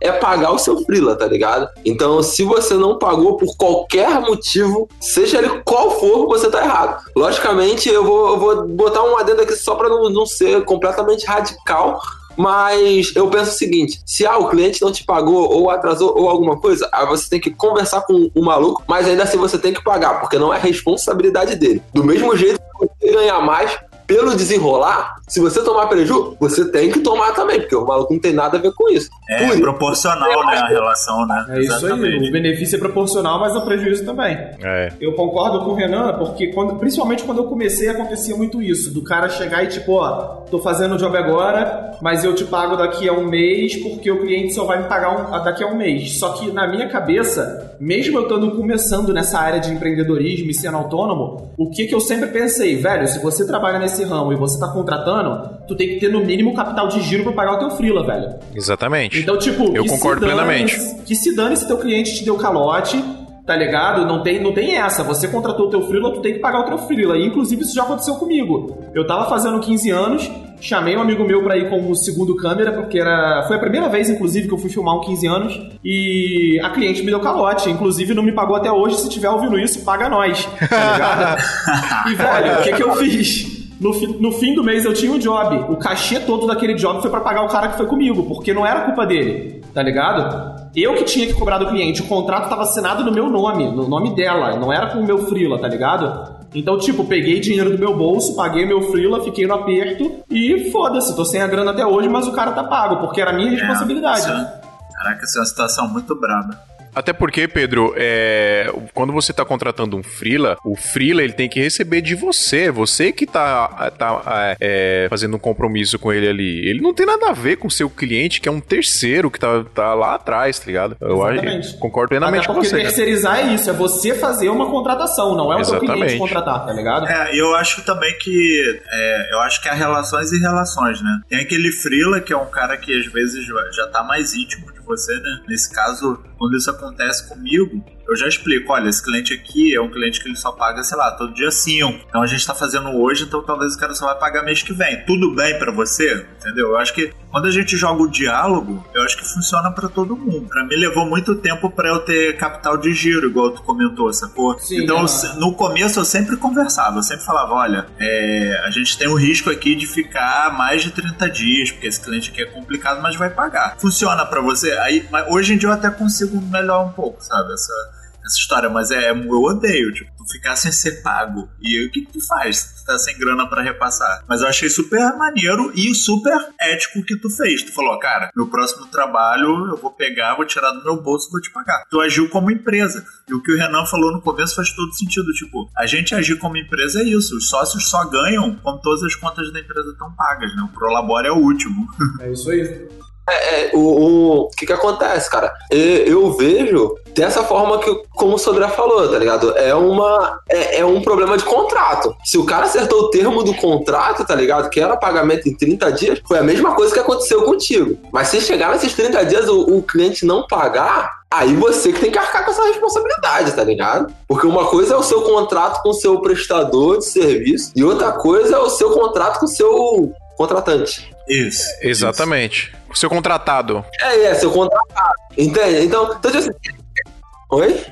é pagar o seu freela, tá ligado? Então, se você não pagou por qualquer motivo, seja ele qual for, você tá errado. Logicamente, eu vou, eu vou botar um adendo aqui só pra não, não ser completamente radical, mas eu penso o seguinte: se ah, o cliente não te pagou ou atrasou ou alguma coisa, aí você tem que conversar com o maluco, mas ainda assim você tem que pagar, porque não é responsabilidade dele. Do mesmo jeito que você ganhar mais pelo desenrolar, se você tomar prejuízo, você tem que tomar também, porque o maluco não tem nada a ver com isso. É Por isso, proporcional, né, a relação, né? É isso aí, o benefício é proporcional, mas o prejuízo também. É. Eu concordo com o Renan, porque quando, principalmente quando eu comecei, acontecia muito isso. Do cara chegar e tipo, ó, tô fazendo o job agora, mas eu te pago daqui a um mês, porque o cliente só vai me pagar um- daqui a um mês. Só que na minha cabeça, mesmo eu estando começando nessa área de empreendedorismo e sendo autônomo, o que que eu sempre pensei, velho, se você trabalha nesse ramo e você tá contratando, tu tem que ter no mínimo capital de giro pra pagar o teu freela, velho. Exatamente. Então, tipo, Eu concordo dane- plenamente. Que se dane se teu cliente te deu calote, tá ligado? Não tem, não tem essa. Você contratou o teu freela, tu tem que pagar o teu freela. E, inclusive, isso já aconteceu comigo. Eu tava fazendo 15 anos, chamei um amigo meu pra ir como segundo câmera, porque era. Foi a primeira vez, inclusive, que eu fui filmar um 15 anos. E a cliente me deu calote. Inclusive, não me pagou até hoje. Se tiver ouvindo isso, paga nós. Tá ligado? e, velho, o que, que eu fiz? No, fi- no fim do mês eu tinha um job. O cachê todo daquele job foi pra pagar o cara que foi comigo, porque não era culpa dele, tá ligado? Eu que tinha que cobrar do cliente. O contrato tava assinado no meu nome, no nome dela, não era com o meu freela, tá ligado? Então, tipo, peguei dinheiro do meu bolso, paguei meu freela, fiquei no aperto e foda-se, tô sem a grana até hoje, mas o cara tá pago, porque era minha responsabilidade. isso é- Caraca, isso é uma situação muito braba. Até porque, Pedro, é, quando você tá contratando um freela, o freela ele tem que receber de você. Você que tá, tá é, fazendo um compromisso com ele ali. Ele não tem nada a ver com o seu cliente, que é um terceiro que tá, tá lá atrás, tá ligado? Eu acho- Exatamente. concordo plenamente com porque você. cara. terceirizar é isso, é você fazer uma contratação, não é o teu cliente Exatamente. contratar, tá ligado? É, eu acho também que. é, eu acho que há relações e relações, né? Tem aquele Freela, que é um cara que às vezes já- já tá mais íntimo de você, né? Nesse caso, quando isso acontece comigo, eu já explico: olha, esse cliente aqui é um cliente que ele só paga, sei lá, todo dia 5. Então a gente tá fazendo hoje, então talvez o cara só vai pagar mês que vem. Tudo bem pra você? Entendeu? Eu acho que quando a gente joga o diálogo, eu acho que funciona pra todo mundo. Pra mim levou muito tempo pra eu ter capital de giro, igual tu comentou, sacou? Sim, então, no começo eu sempre conversava, eu sempre falava, olha, é, a gente tem o risco aqui de ficar mais de 30 dias, porque esse cliente aqui é complicado, mas vai pagar. Funciona pra você? Aí, hoje em dia eu até consigo melhorar um pouco, sabe? Essa, essa história, mas é, eu odeio, tipo, tu ficar sem ser pago. E o que, que tu faz? Tu tá sem grana pra repassar. Mas eu achei super maneiro e super ético o que tu fez. Tu falou, cara, meu próximo trabalho eu vou pegar, vou tirar do meu bolso e vou te pagar. Tu agiu como empresa. E o que o Renan falou no começo faz todo sentido. Tipo, a gente agir como empresa é isso. Os sócios só ganham quando todas as contas da empresa estão pagas, né? O Prolabore é o último. É isso aí. É, o, o, o que que acontece, cara? Eu vejo dessa forma que, como o Sodré falou, tá ligado? É uma é, é um problema de contrato. Se o cara acertou o termo do contrato, tá ligado? Que era pagamento em 30 dias, foi a mesma coisa que aconteceu contigo. Mas se chegar nesses 30 dias o, o cliente não pagar, aí você que tem que arcar com essa responsabilidade, tá ligado? Porque uma coisa é o seu contrato com o seu prestador de serviço e outra coisa é o seu contrato com o seu contratante. Isso. Exatamente. O seu contratado. É, é, seu contratado. Entende? Então, então tipo assim. Oi?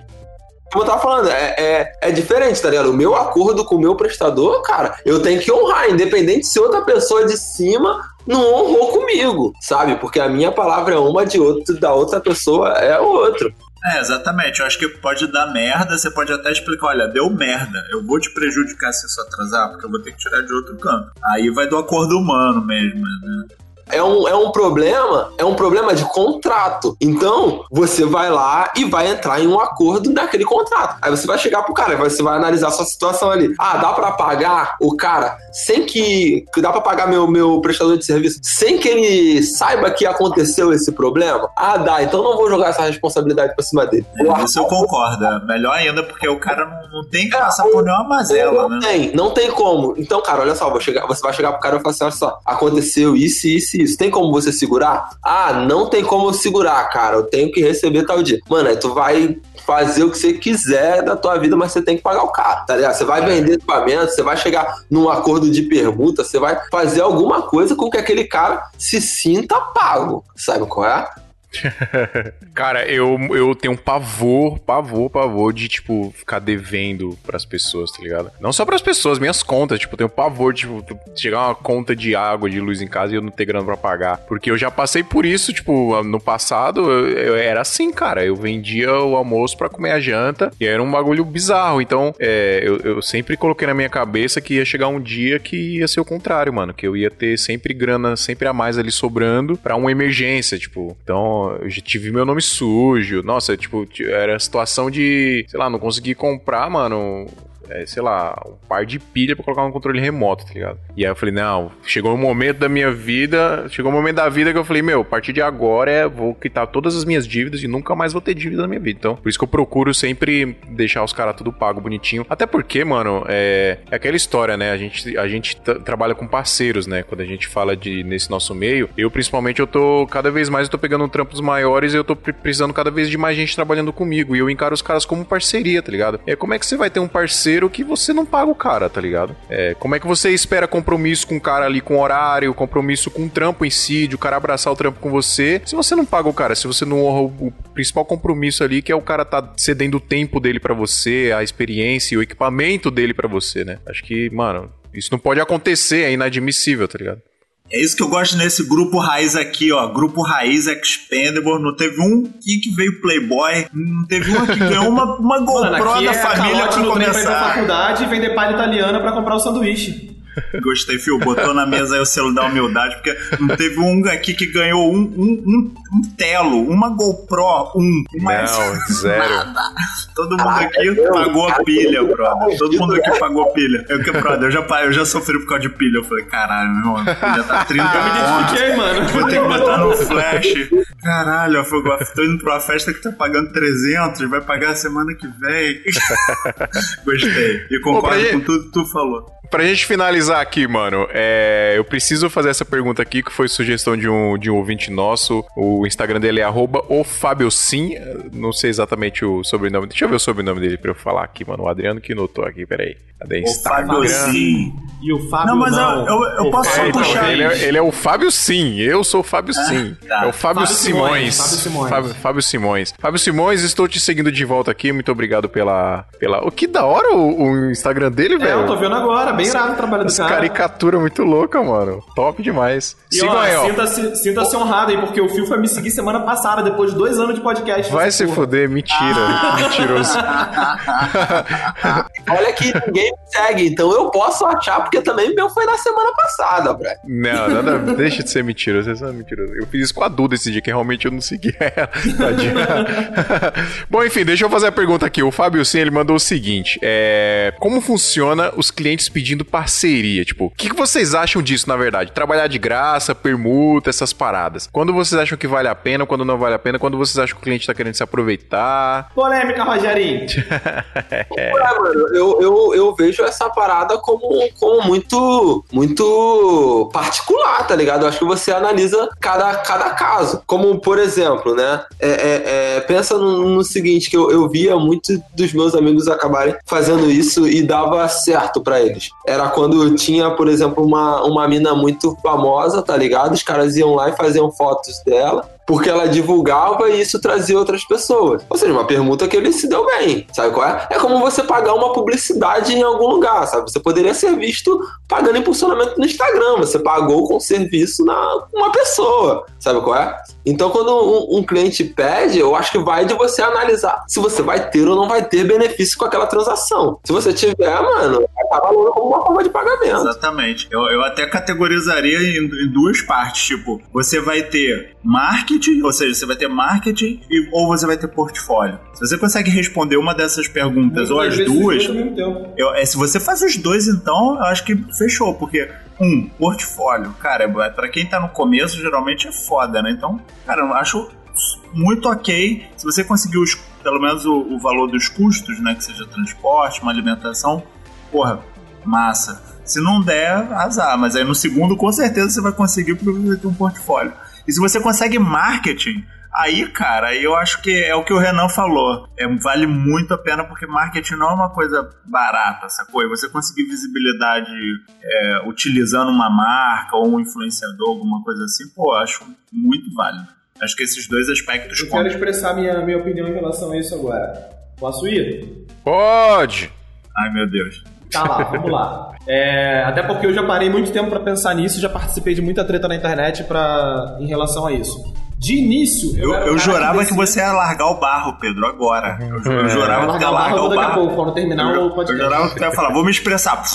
Como eu tava falando, é, é, é diferente, tá ligado? O meu acordo com o meu prestador, cara, eu tenho que honrar, independente se outra pessoa de cima não honrou comigo, sabe? Porque a minha palavra é uma de outro, da outra pessoa é outra. É, exatamente. Eu acho que pode dar merda, você pode até explicar, olha, deu merda, eu vou te prejudicar se isso atrasar, porque eu vou ter que tirar de outro canto. Aí vai do acordo humano mesmo, né? É um, é um problema, é um problema de contrato. Então, você vai lá e vai entrar em um acordo naquele contrato. Aí você vai chegar pro cara, você vai analisar a sua situação ali. Ah, dá pra pagar o cara sem que. que Dá pra pagar meu, meu prestador de serviço sem que ele saiba que aconteceu esse problema? Ah, dá, então não vou jogar essa responsabilidade pra cima dele. Vou Isso eu concordo. É Melhor ainda porque o cara não, não tem que passar por nenhuma mazela, não né? tem, não tem como. Então, cara, olha só, chegar, você vai chegar pro cara e falar assim: olha só, aconteceu isso, isso e isso. Tem como você segurar? Ah, não tem como eu segurar, cara. Eu tenho que receber tal dia. Mano, aí tu vai fazer o que você quiser da tua vida, mas você tem que pagar o cara, tá ligado? Você vai vender equipamento, você vai chegar num acordo de permuta, você vai fazer alguma coisa com que aquele cara se sinta pago. Sabe qual é? Cara, eu, eu tenho um pavor, pavor, pavor de, tipo, ficar devendo pras pessoas, tá ligado? Não só pras pessoas, minhas contas. Tipo, eu tenho pavor, tipo, chegar uma conta de água, de luz em casa e eu não ter grana pra pagar. Porque eu já passei por isso, tipo, no passado, eu, eu era assim, cara. Eu vendia o almoço pra comer a janta e era um bagulho bizarro. Então, é, eu, eu sempre coloquei na minha cabeça que ia chegar um dia que ia ser o contrário, mano. Que eu ia ter sempre grana, sempre a mais ali sobrando pra uma emergência, tipo. Então, eu já tive meu nome sujo. Nossa, tipo, era situação de, sei lá, não consegui comprar, mano. É, sei lá, um par de pilha pra colocar no controle remoto, tá ligado? E aí eu falei, não, chegou um momento da minha vida, chegou um momento da vida que eu falei, meu, a partir de agora é, vou quitar todas as minhas dívidas e nunca mais vou ter dívida na minha vida. Então, por isso que eu procuro sempre deixar os caras tudo pago, bonitinho. Até porque, mano, é, é aquela história, né? A gente, a gente trabalha com parceiros, né? Quando a gente fala de nesse nosso meio, eu principalmente eu tô cada vez mais eu tô pegando trampos maiores e eu tô pre- precisando cada vez de mais gente trabalhando comigo. E eu encaro os caras como parceria, tá ligado? É como é que você vai ter um parceiro que você não paga o cara, tá ligado? É, como é que você espera compromisso com o cara ali com horário, compromisso com o trampo em si, de o cara abraçar o trampo com você, se você não paga o cara, se você não honra o, principal compromisso ali, que é o cara tá cedendo o tempo dele pra você, a experiência e o equipamento dele pra você, né? Acho que, mano, isso não pode acontecer, é inadmissível, tá ligado? É isso que eu gosto nesse grupo raiz aqui, ó. Grupo raiz Expendable. Não teve um aqui que veio Playboy. Não teve um que ganhou uma, uma GoPro Mano, da é família pra trem pra começar. faculdade e vender palha italiana pra comprar o sanduíche. Gostei, Fio. Botou na mesa aí o selo da humildade, porque não teve um aqui que ganhou um, um, um, um telo, uma GoPro, um. Uma Não, zero. Todo mundo Caraca, aqui pagou a pilha, brother. Todo mundo aqui pagou a pilha. Eu que, brother, eu já, eu já sofri por causa de pilha. Eu falei, caralho, meu irmão, já tá 30 Eu me identifiquei, mano. Vou ter que botar no flash. Caralho, eu fui- tô indo pra uma festa que tá pagando 300, vai pagar semana que vem. Gostei. E concordo com tudo que tu falou. Pra gente finalizar aqui, mano, é, eu preciso fazer essa pergunta aqui, que foi sugestão de um, de um ouvinte nosso. O Instagram dele é arroba o Fábio Sim. Não sei exatamente o sobrenome. Deixa eu ver o sobrenome dele pra eu falar aqui, mano. O Adriano que notou aqui, peraí. Cadê? O Fábio Sim. E o Fábio Não, mas eu, não. eu, eu O posso só Fábio Então, puxar. ele, é, ele é o Fábio Sim, eu sou o Fábio Sim. tá. É o Fábio, Fábio Simões. Simões, Fábio Simões. Fábio, Fábio Simões. Fábio Simões, estou te seguindo de volta aqui. Muito obrigado pela. pela... O que da hora o, o Instagram dele, É, velho. eu tô vendo agora. Bem irado o trabalho do Essa cara. caricatura muito louca, mano. Top demais. E, Sigam ó, aí, ó. Sinta-se sinta honrado aí, porque o Fio foi me seguir semana passada, depois de dois anos de podcast. Vai se porra. fuder, mentira. Mentiroso. Olha que ninguém me segue, então eu posso achar, porque também meu foi na semana passada, Brad. Não, nada, deixa de ser mentiroso, vocês são mentirosos. Eu fiz isso com a Duda esse dia, que realmente eu não segui ela. Tadinha. Bom, enfim, deixa eu fazer a pergunta aqui. O Fábio Sim, ele mandou o seguinte: é, Como funciona os clientes pedindo parceria? Tipo, o que, que vocês acham disso, na verdade? Trabalhar de graça, permuta, essas paradas. Quando vocês acham que vale a pena, quando não vale a pena, quando vocês acham que o cliente tá querendo se aproveitar? Polêmica, Rogerinho. É, mano, eu, eu, eu vejo essa parada como, como muito, muito particular, tá ligado? Eu acho que você analisa cada, cada caso. Como, por exemplo, né? é, é, é, pensa no, no seguinte, que eu, eu via muitos dos meus amigos acabarem fazendo isso e dava certo pra eles. Era quando tinha, por exemplo, uma, uma mina muito famosa, tá ligado? Os caras iam lá e faziam fotos dela porque ela divulgava e isso trazia outras pessoas. Ou seja, uma permuta que ele se deu bem, sabe qual é? É como você pagar uma publicidade em algum lugar, sabe? Você poderia ser visto pagando impulsionamento no Instagram, você pagou com serviço na uma pessoa, sabe qual é? Então, quando um, um cliente pede, eu acho que vai de você analisar se você vai ter ou não vai ter benefício com aquela transação. Se você tiver, mano, vai valendo como uma forma de pagamento. Exatamente. Eu, eu até categorizaria em, em duas partes. Tipo, você vai ter marketing, ou seja, você vai ter marketing e, ou você vai ter portfólio. Se você consegue responder uma dessas perguntas ou as duas, eu- é, se você faz os dois, então, eu acho que fechou, porque um, portfólio, cara, é- pra quem tá no começo, geralmente é foda, né? Então, cara, eu acho muito ok se você conseguir os, pelo menos o, o valor dos custos, né? Que seja transporte, uma alimentação, porra, massa. Se não der, azar, mas aí no segundo, com certeza você vai conseguir porque você vai ter um portfólio. E se você consegue marketing, Aí, cara, aí eu acho que é o que o Renan falou. É, vale muito a pena porque marketing não é uma coisa barata, sacou? E você conseguir visibilidade é, utilizando uma marca ou um influenciador, alguma coisa assim, pô, eu acho muito válido. Acho que esses dois aspectos Eu quero contam. expressar minha, minha opinião em relação a isso agora. Posso ir? Pode! Ai, meu Deus. Tá lá, vamos lá. É, até porque eu já parei muito tempo pra pensar nisso, já participei de muita treta na internet pra, em relação a isso. De início, Eu, eu cara jurava que, decidia- você ia largar o barro, Pedro, agora. Eu, ju- eu Vou jurava que largar ia o barro, largar eu vou o daqui a barro. pouco, quando terminar eu, o eu jurava que tu ia falar, vou me expressar.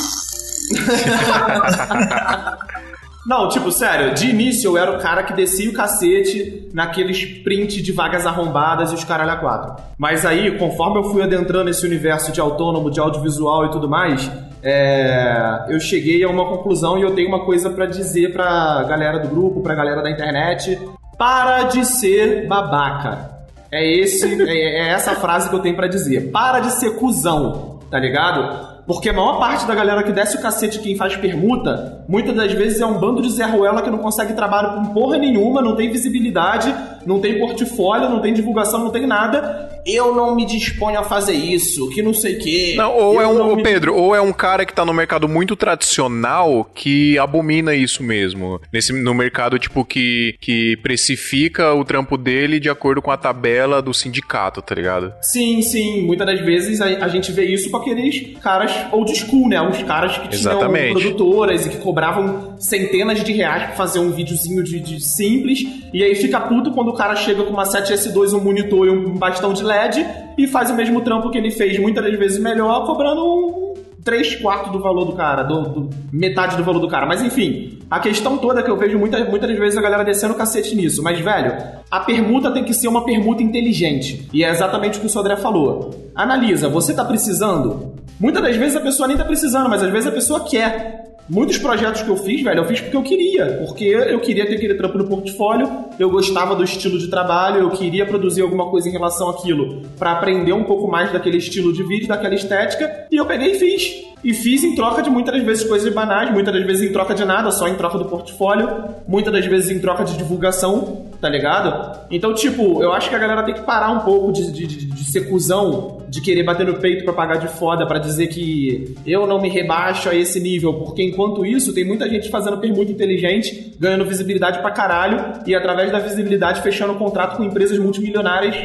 Não, tipo, sério, de início eu era o cara que descia o cacete naqueles print de vagas arrombadas e os caralho a quatro. Mas aí, conforme eu fui adentrando esse universo de autônomo, de audiovisual e tudo mais, é, eu cheguei a uma conclusão e eu tenho uma coisa pra dizer pra galera do grupo, pra galera da internet. Para de ser babaca. É, esse, é, é essa frase que eu tenho pra dizer. Para de ser cuzão, tá ligado? Porque a maior parte da galera que desce o cacete quem faz permuta, muitas das vezes é um bando de Zé Ruela que não consegue trabalho com porra nenhuma, não tem visibilidade, não tem portfólio, não tem divulgação, não tem nada. Eu não me disponho a fazer isso, que não sei o quê. Não, ou Eu é um, me- Pedro, ou é um cara que tá no mercado muito tradicional que abomina isso mesmo. Nesse, no mercado, tipo, que, que precifica o trampo dele de acordo com a tabela do sindicato, tá ligado? Sim, sim. Muitas das vezes a, a gente vê isso com aqueles caras old school, né? Os caras que tinham Exatamente. produtoras e que cobravam centenas de reais pra fazer um videozinho de, de simples. E aí fica puto quando o cara chega com uma 7S2, um monitor e um bastão de LED e faz o mesmo trampo que ele fez muitas das vezes melhor, cobrando um 3 quartos do valor do cara, do, do- metade do valor do cara. Mas enfim, a questão toda que eu vejo muitas, muitas vezes a galera descendo o cacete nisso. Mas, velho, a permuta tem que ser uma permuta inteligente. E é exatamente o que o Sodré falou. Analisa, você tá precisando? Muitas das vezes a pessoa nem tá precisando, mas às vezes a pessoa quer. Muitos projetos que eu fiz, velho, eu fiz porque eu queria. Porque eu queria ter aquele trampo no portfólio, eu gostava do estilo de trabalho, eu queria produzir alguma coisa em relação àquilo pra aprender um pouco mais daquele estilo de vídeo, daquela estética, e eu peguei e fiz. E fiz em troca de muitas das vezes coisas banais, muitas das vezes em troca de nada, só em troca do portfólio, muitas das vezes em troca de divulgação, tá ligado? Então, tipo, eu acho que a galera tem que parar um pouco de, de, de, de ser cuzão, de querer bater no peito pra pagar de foda, pra dizer que eu não me rebaixo a esse nível, porque enquanto isso, tem muita gente fazendo permuta inteligente, ganhando visibilidade pra caralho, e através da visibilidade fechando contrato com empresas multimilionárias,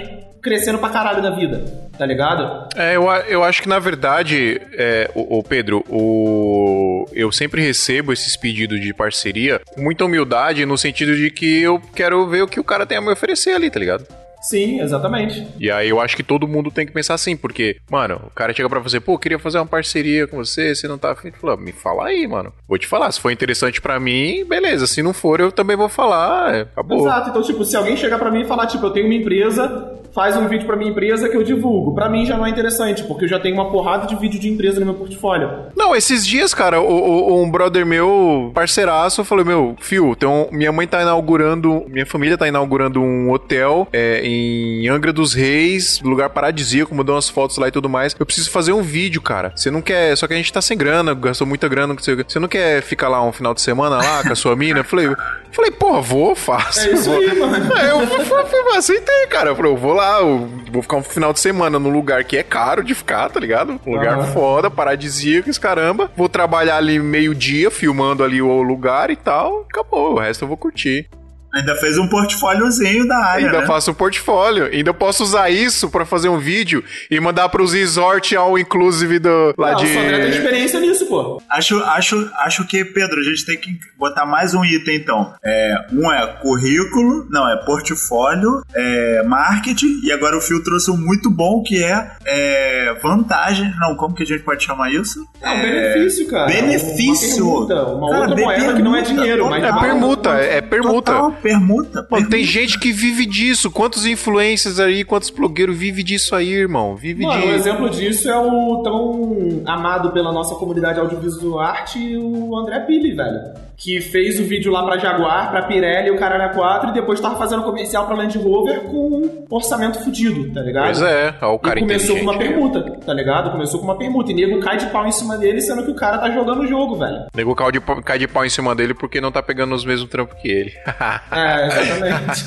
crescendo pra caralho na vida, tá ligado? É, eu, eu acho que na verdade, é, o, o Pedro, o, eu sempre recebo esses pedidos de parceria com muita humildade, no sentido de que eu quero ver o que o cara tem a me oferecer ali, tá ligado? Sim, exatamente. E aí eu acho que todo mundo tem que pensar assim, porque, mano, o cara chega pra você, pô, queria fazer uma parceria com você, você não tá afim, fala, me fala aí, mano. Vou te falar, se for interessante pra mim, beleza. Se não for, eu também vou falar, é, acabou. Exato, então, tipo, se alguém chegar pra mim e falar, tipo, eu tenho uma empresa, faz um vídeo pra minha empresa que eu divulgo. Pra mim já não é interessante, porque eu já tenho uma porrada de vídeo de empresa no meu portfólio. Não, esses dias, cara, o, o- um brother meu, parceiraço, falou: Meu, Fio, então, minha mãe tá inaugurando, minha família tá inaugurando um hotel é, em Angra dos Reis, lugar paradisíaco, mandou umas fotos lá e tudo mais. Eu preciso fazer um vídeo, cara. Você não quer. Só que a gente tá sem grana, gastou muita grana. não sei. Você não quer ficar lá um final de semana lá com a sua mina? Eu falei, eu falei, porra, vou, faço. É isso vou. aí, mano. É, eu fui- aceitei, cara. Eu falei, eu vou lá, eu vou ficar um final de semana num lugar que é caro de ficar, tá ligado? Um lugar Aham. foda, paradisíaco, esse caramba. Vou trabalhar ali meio-dia, filmando ali o lugar e tal. Acabou, o resto eu vou curtir. Ainda fez um portfóliozinho da área, Ainda né? faço um portfólio. Ainda posso usar isso pra fazer um vídeo e mandar pros resort all inclusive do lá Não, de o Sandré tem experiência nisso, pô. Acho, acho, acho que, Pedro, a gente tem que botar mais um item, então. É, um é currículo, não, é portfólio, é marketing, e agora o Fio trouxe um muito bom que é, é vantagem. Não, como que a gente pode chamar isso? É um benefício, cara. Benefício. Uma permuta, uma Cara, outra moeda que não é dinheiro, mas É permuta, é permuta. Total, permuta. Mano, tem gente que vive disso. Quantos influencers aí, quantos blogueiros vive disso aí, irmão? Vive Mano, um de. exemplo disso é o tão amado pela nossa comunidade audiovisual arte, o André Pili, velho. Que fez o vídeo lá pra Jaguar, pra Pirelli, o Caralho 4, e depois tava fazendo comercial pra Land Rover com um orçamento fudido, tá ligado? Pois é, ó, o cara e começou com uma inteligente. permuta, tá ligado? Começou com uma permuta. E nego cai de pau em cima dele, sendo que o cara tá jogando o jogo, velho. Nego cai de, pau- cai de pau em cima dele porque não tá pegando os mesmos trampos que ele. É, exatamente.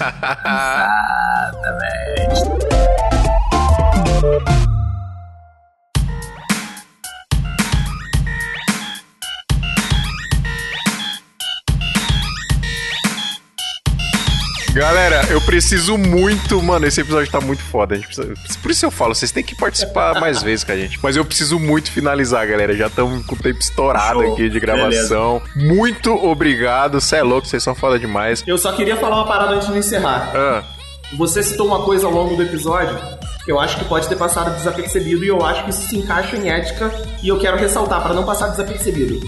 Galera, eu preciso muito, mano, esse episódio tá muito foda. Precisa- por isso eu falo, vocês têm que participar mais vezes com a gente. Mas eu preciso muito finalizar, galera. Já estamos com o tempo estourado Show. aqui de gravação. Muito obrigado. Cê é louco, vocês são foda demais. Eu só queria falar uma parada antes de encerrar. Ah, Você citou uma coisa ao longo do episódio que eu acho que pode ter passado desapercebido e eu acho que isso se encaixa em ética e eu quero ressaltar para não passar desapercebido.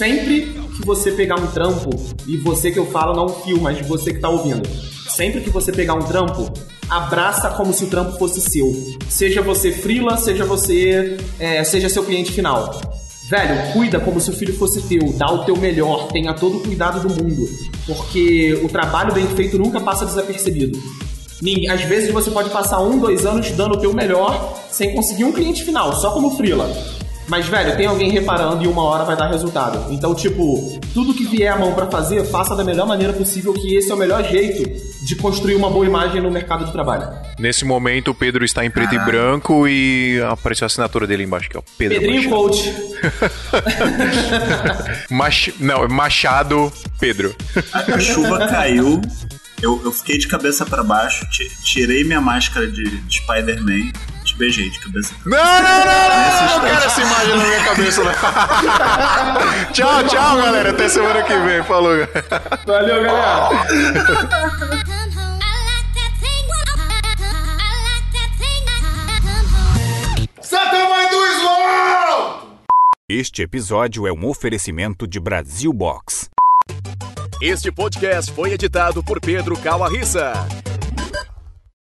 Sempre que você pegar um trampo, e você que eu falo não fio, mas você que tá ouvindo, sempre que você pegar um trampo, abraça como se o trampo fosse seu. Seja você freela, seja você, é, seja seu cliente final. Velho, cuida como se o filho fosse teu, dá o teu melhor, tenha todo o cuidado do mundo, porque o trabalho bem feito nunca passa desapercebido. Às vezes você pode passar um, dois anos dando o teu melhor sem conseguir um cliente final, só como freela. Mas, velho, tem alguém reparando e uma hora vai dar resultado. Então, tipo, tudo que vier à mão pra fazer, faça da melhor maneira possível, que esse é o melhor jeito de construir uma boa imagem no mercado de trabalho. nesse momento o Pedro está em preto e branco e apareceu a assinatura dele embaixo, que é o Pedro Pedrinho Machado. Coach. Mach... Não, é Machado Pedro. A, chuva caiu, eu, eu fiquei de cabeça pra baixo, ti- tirei minha máscara de, de Spider-Man, beijei de cabeça Não, não, não, não, não, não quero essa imagem na minha cabeça, não. tchau, tchau, galera. Até semana que vem. Falou. Valeu, galera. Este episódio é um oferecimento de Brasil Box. Este podcast foi editado por Pedro Calarissa.